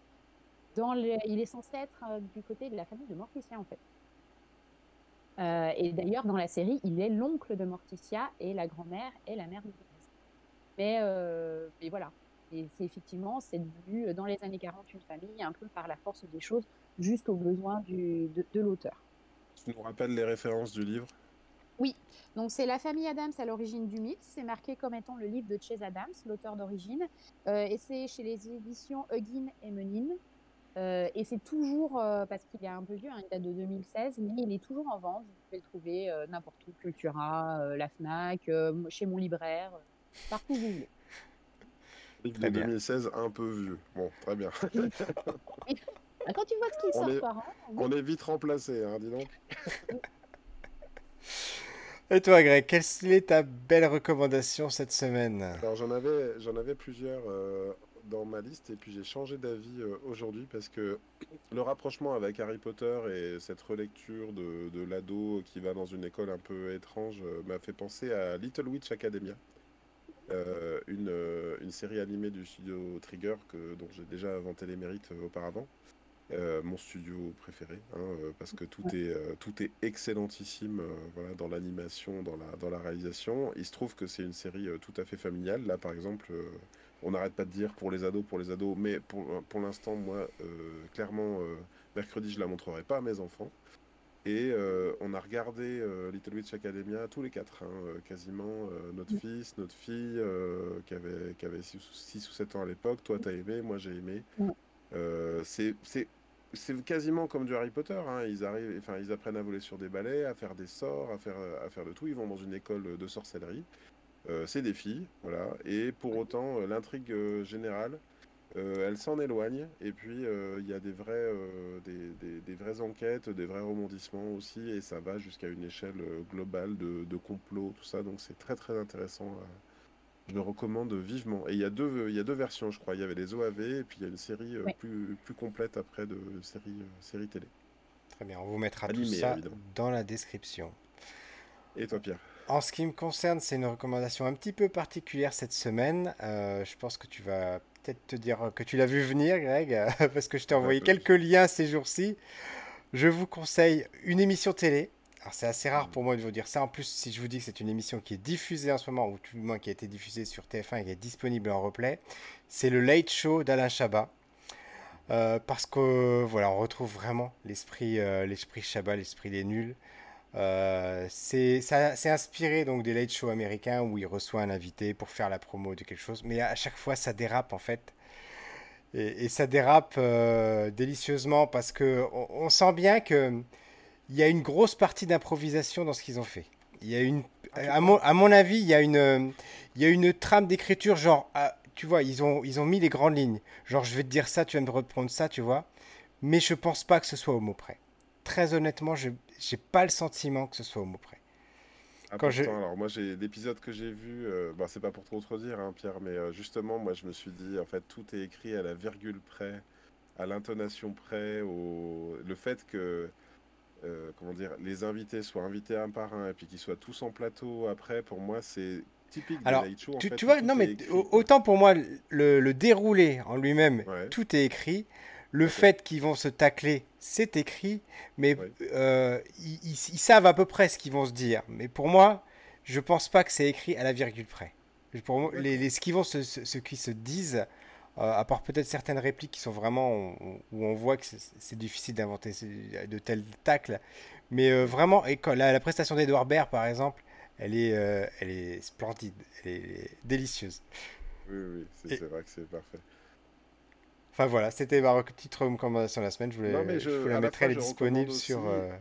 il est censé être euh, du côté de la famille de Morticia en fait. Euh, et d'ailleurs, dans la série, il est l'oncle de Morticia et la grand-mère et la mère de euh, mais voilà. Et c'est effectivement, c'est devenu dans les années 40 une famille, un peu par la force des choses, juste aux besoins du, de, de l'auteur. Tu nous rappelles les références du livre? Oui, donc c'est La famille Adams à l'origine du mythe. C'est marqué comme étant le livre de Chase Adams, l'auteur d'origine. Euh, et c'est chez les éditions Huggin et Menin. Euh, et c'est toujours, euh, parce qu'il est un peu vieux, hein, il date de 2016, mais il est toujours en vente. Vous pouvez le trouver euh, n'importe où, Cultura, la FNAC, chez mon libraire, partout où vous voulez. De 2016, un peu vieux. Bon, très bien. Ah, quand tu vois ce qui sort par an... On est vite remplacé, hein, dis donc. Et toi, Greg, quelle est ta belle recommandation cette semaine? Alors, j'en avais, j'en avais plusieurs dans ma liste et puis j'ai changé d'avis euh, aujourd'hui parce que le rapprochement avec Harry Potter et cette relecture de, de l'ado qui va dans une école un peu étrange euh, m'a fait penser à Little Witch Academia, euh, une, une, série animée du studio Trigger que, dont j'ai déjà vanté les mérites auparavant. mon studio préféré, hein, parce que tout est, tout est excellentissime voilà, dans l'animation, dans la, dans la réalisation. Il se trouve que c'est une série tout à fait familiale. Là, par exemple, on n'arrête pas de dire pour les ados, pour les ados, mais pour, pour l'instant, moi, euh, clairement, euh, mercredi, je la montrerai pas à mes enfants. Et euh, on a regardé Little Witch Academia tous les quatre, hein, quasiment. notre mm. fils, notre fille, qui avait, qui avait 6 ou 7 ans à l'époque. Toi, tu as aimé, moi, j'ai aimé. c'est c'est quasiment comme du Harry Potter. Hein. Ils, arrivent, enfin, ils apprennent à voler sur des balais, à faire des sorts, à faire, à faire de tout. Ils vont dans une école de sorcellerie. Euh, c'est des filles, voilà. Et pour autant, euh, l'intrigue euh, elle s'en éloigne. Et puis, il y a des, vrais, des, des, vraies enquêtes, des vrais rebondissements aussi. Et ça va jusqu'à une échelle globale de, de, complot, tout ça. Donc, c'est très, très intéressant. Je le recommande vivement. Et il y, a deux, y a deux versions, je crois. Il y avait les OAV et puis il y a une série plus, plus complète après de série, série télé. Très bien, on vous mettra tout ça dans la description. Et toi, Pierre? En ce qui me concerne, c'est une recommandation un petit peu particulière cette semaine. Euh, je pense que tu vas peut-être te dire que tu l'as vu venir, Greg, parce que je t'ai envoyé quelques liens ces jours-ci. Je vous conseille une émission télé. Alors c'est assez rare pour moi de vous dire ça. En plus, si je vous dis que c'est une émission qui est diffusée en ce moment, ou tout du moins qui a été diffusée sur TF1 et qui est disponible en replay, c'est le Late Show d'Alain Chabat. Euh, parce que voilà, on retrouve vraiment l'esprit, euh, l'esprit Chabat, l'esprit des nuls. Euh, c'est inspiré donc des late shows américains où il reçoit un invité pour faire la promo de quelque chose, mais à chaque fois ça dérape en fait. Et, ça dérape euh, délicieusement parce que on, sent bien que il y a une grosse partie d'improvisation dans ce qu'ils ont fait. Il y a une, à mon, à mon, avis, il y a une, il y a une trame d'écriture genre, ah, tu vois, ils ont, ils ont mis les grandes lignes. Genre, je vais te dire ça, tu vas me reprendre ça, tu vois. Mais je pense pas que ce soit au mot près. Très honnêtement, je, j'ai pas le sentiment que ce soit au mot près. Ah, Quand alors moi j'ai l'épisode que j'ai vu, euh, bah, c'est pas pour trop trop dire hein, Pierre, mais euh, justement moi je me suis dit en fait tout est écrit à la virgule près, à l'intonation près, au le fait que euh, comment dire les invités soient invités un par un et puis qu'ils soient tous en plateau après pour moi c'est typique alors, show, tu, tu vois non mais autant pour moi le, déroulé en lui-même tout est écrit le fait qu'ils vont se tacler, c'est écrit, mais euh, ils, savent à peu près ce qu'ils vont se dire. Mais pour moi, je pense pas que c'est écrit à la virgule près. Pour les, ce qu'ils vont se, ce, qui se disent, euh, à part peut-être certaines répliques qui sont vraiment où on voit que c'est difficile d'inventer de tels tacles, mais euh, vraiment, et la, la prestation d'Edouard Baird par exemple, elle est, elle est splendide, elle est délicieuse. Oui, oui, c'est vrai que c'est parfait. Enfin voilà, c'était ma petite recommandation de la semaine. Je voulais, je, vous la mettrai, elle est disponible sur. Euh,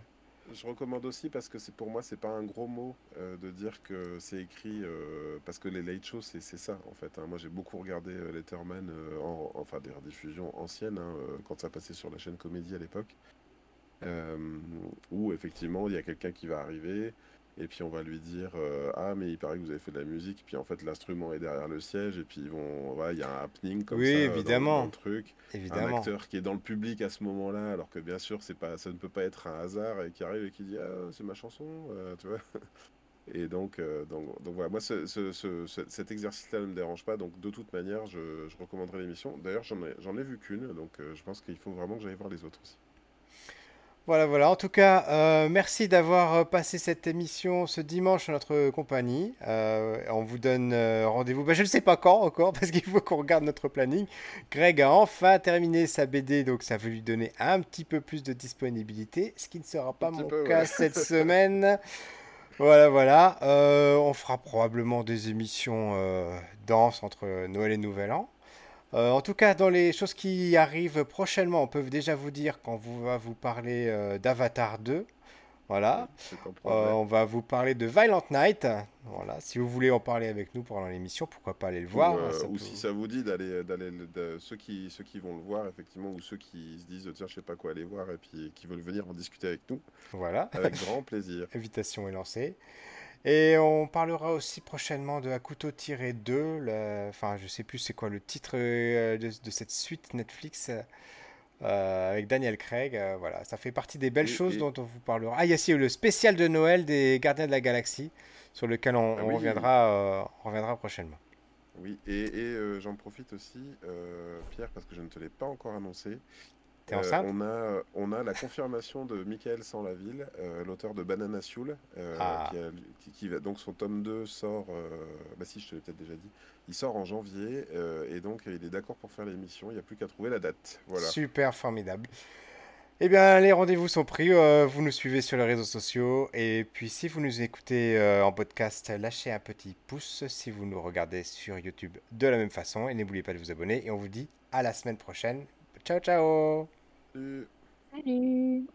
je recommande aussi parce que c'est pour moi c'est pas un gros mot euh, de dire que c'est écrit euh, parce que les late shows c'est ça en fait. Hein. Moi j'ai beaucoup regardé Letterman en, enfin des rediffusions anciennes hein, quand ça passait sur la chaîne Comédie à l'époque où effectivement il y a quelqu'un qui va arriver, Et puis on va lui dire euh, Ah, mais il paraît que vous avez fait de la musique. Puis en fait, l'instrument est derrière le siège. Et puis ils vont, il y a un happening comme Oui, ça euh, dans- évidemment. Dans, le truc. Un Évidemment. acteur qui est dans le public à ce moment-là, alors que bien sûr, c'est pas, ça ne peut pas être un hasard et qui arrive et qui dit Ah, c'est ma chanson, euh, tu vois. Et donc, euh, donc, donc voilà, moi ce- ce- ce- ce- cet exercice-là ne me dérange pas, donc de toute manière, je, je recommanderais l'émission. D'ailleurs, j'en ai, j'en ai vu qu'une, donc je pense qu'il faut vraiment que j'aille voir les autres aussi. Voilà, voilà. En tout cas, euh, merci d'avoir euh, passé cette émission ce dimanche en notre compagnie. Euh, on vous donne rendez-vous. Ben, je ne sais pas quand encore, parce qu'il faut qu'on regarde notre planning. Greg a enfin terminé sa BD, donc ça veut lui donner un petit peu plus de disponibilité, ce qui ne sera pas mon peu, cas ouais. cette semaine. Voilà, voilà. Euh, on fera probablement des émissions denses entre Noël et Nouvel An. Euh, en tout cas, dans les choses qui arrivent prochainement, on peut déjà vous dire qu'on va vous parler euh, d'Avatar 2. Voilà. Euh, on va vous parler de Violent Night. Voilà. Si vous voulez en parler avec nous pendant l'émission, pourquoi pas aller le Ou, voir. euh, ça ou peut- si ça vous dit d'aller, ceux qui, ceux qui vont le voir effectivement, ou ceux qui se disent tiens, je sais pas quoi aller voir et puis qui veulent venir en discuter avec nous, Voilà. avec grand plaisir. Invitation est lancée. Et on parlera aussi prochainement de Akuto 2. le- Enfin, je sais plus c'est quoi le titre euh, de, de cette suite Netflix euh, avec Daniel Craig. euh, voilà, ça fait partie des belles Et- choses et- dont on vous parlera. Ah, il y a aussi le spécial de Noël des Gardiens de la Galaxie sur lequel on, Ah on oui. reviendra, euh, on reviendra prochainement. Oui, et, et, euh, j'en profite aussi, euh, Pierre, parce que je ne te l'ai pas encore annoncé. T'es Euh, enceinte on a, on a la confirmation de Michael Sans-Laville, euh, l'auteur de Banana Sioule, euh, Ah. qui, a- qui- qui va, donc son tome 2 sort, euh, bah si je te l'ai peut-être déjà dit, il sort en janvier, euh, et donc il est d'accord pour faire l'émission, il n'y a plus qu'à trouver la date. Voilà. Super formidable. Eh bien, les rendez-vous sont pris. euh, vous nous suivez sur les réseaux sociaux. Et puis, si vous nous écoutez euh, en podcast, lâchez un petit pouce si vous nous regardez sur YouTube de la même façon. Et n'oubliez pas de vous abonner. Et on vous dit à la semaine prochaine. Ciao, ciao. Euh, Salut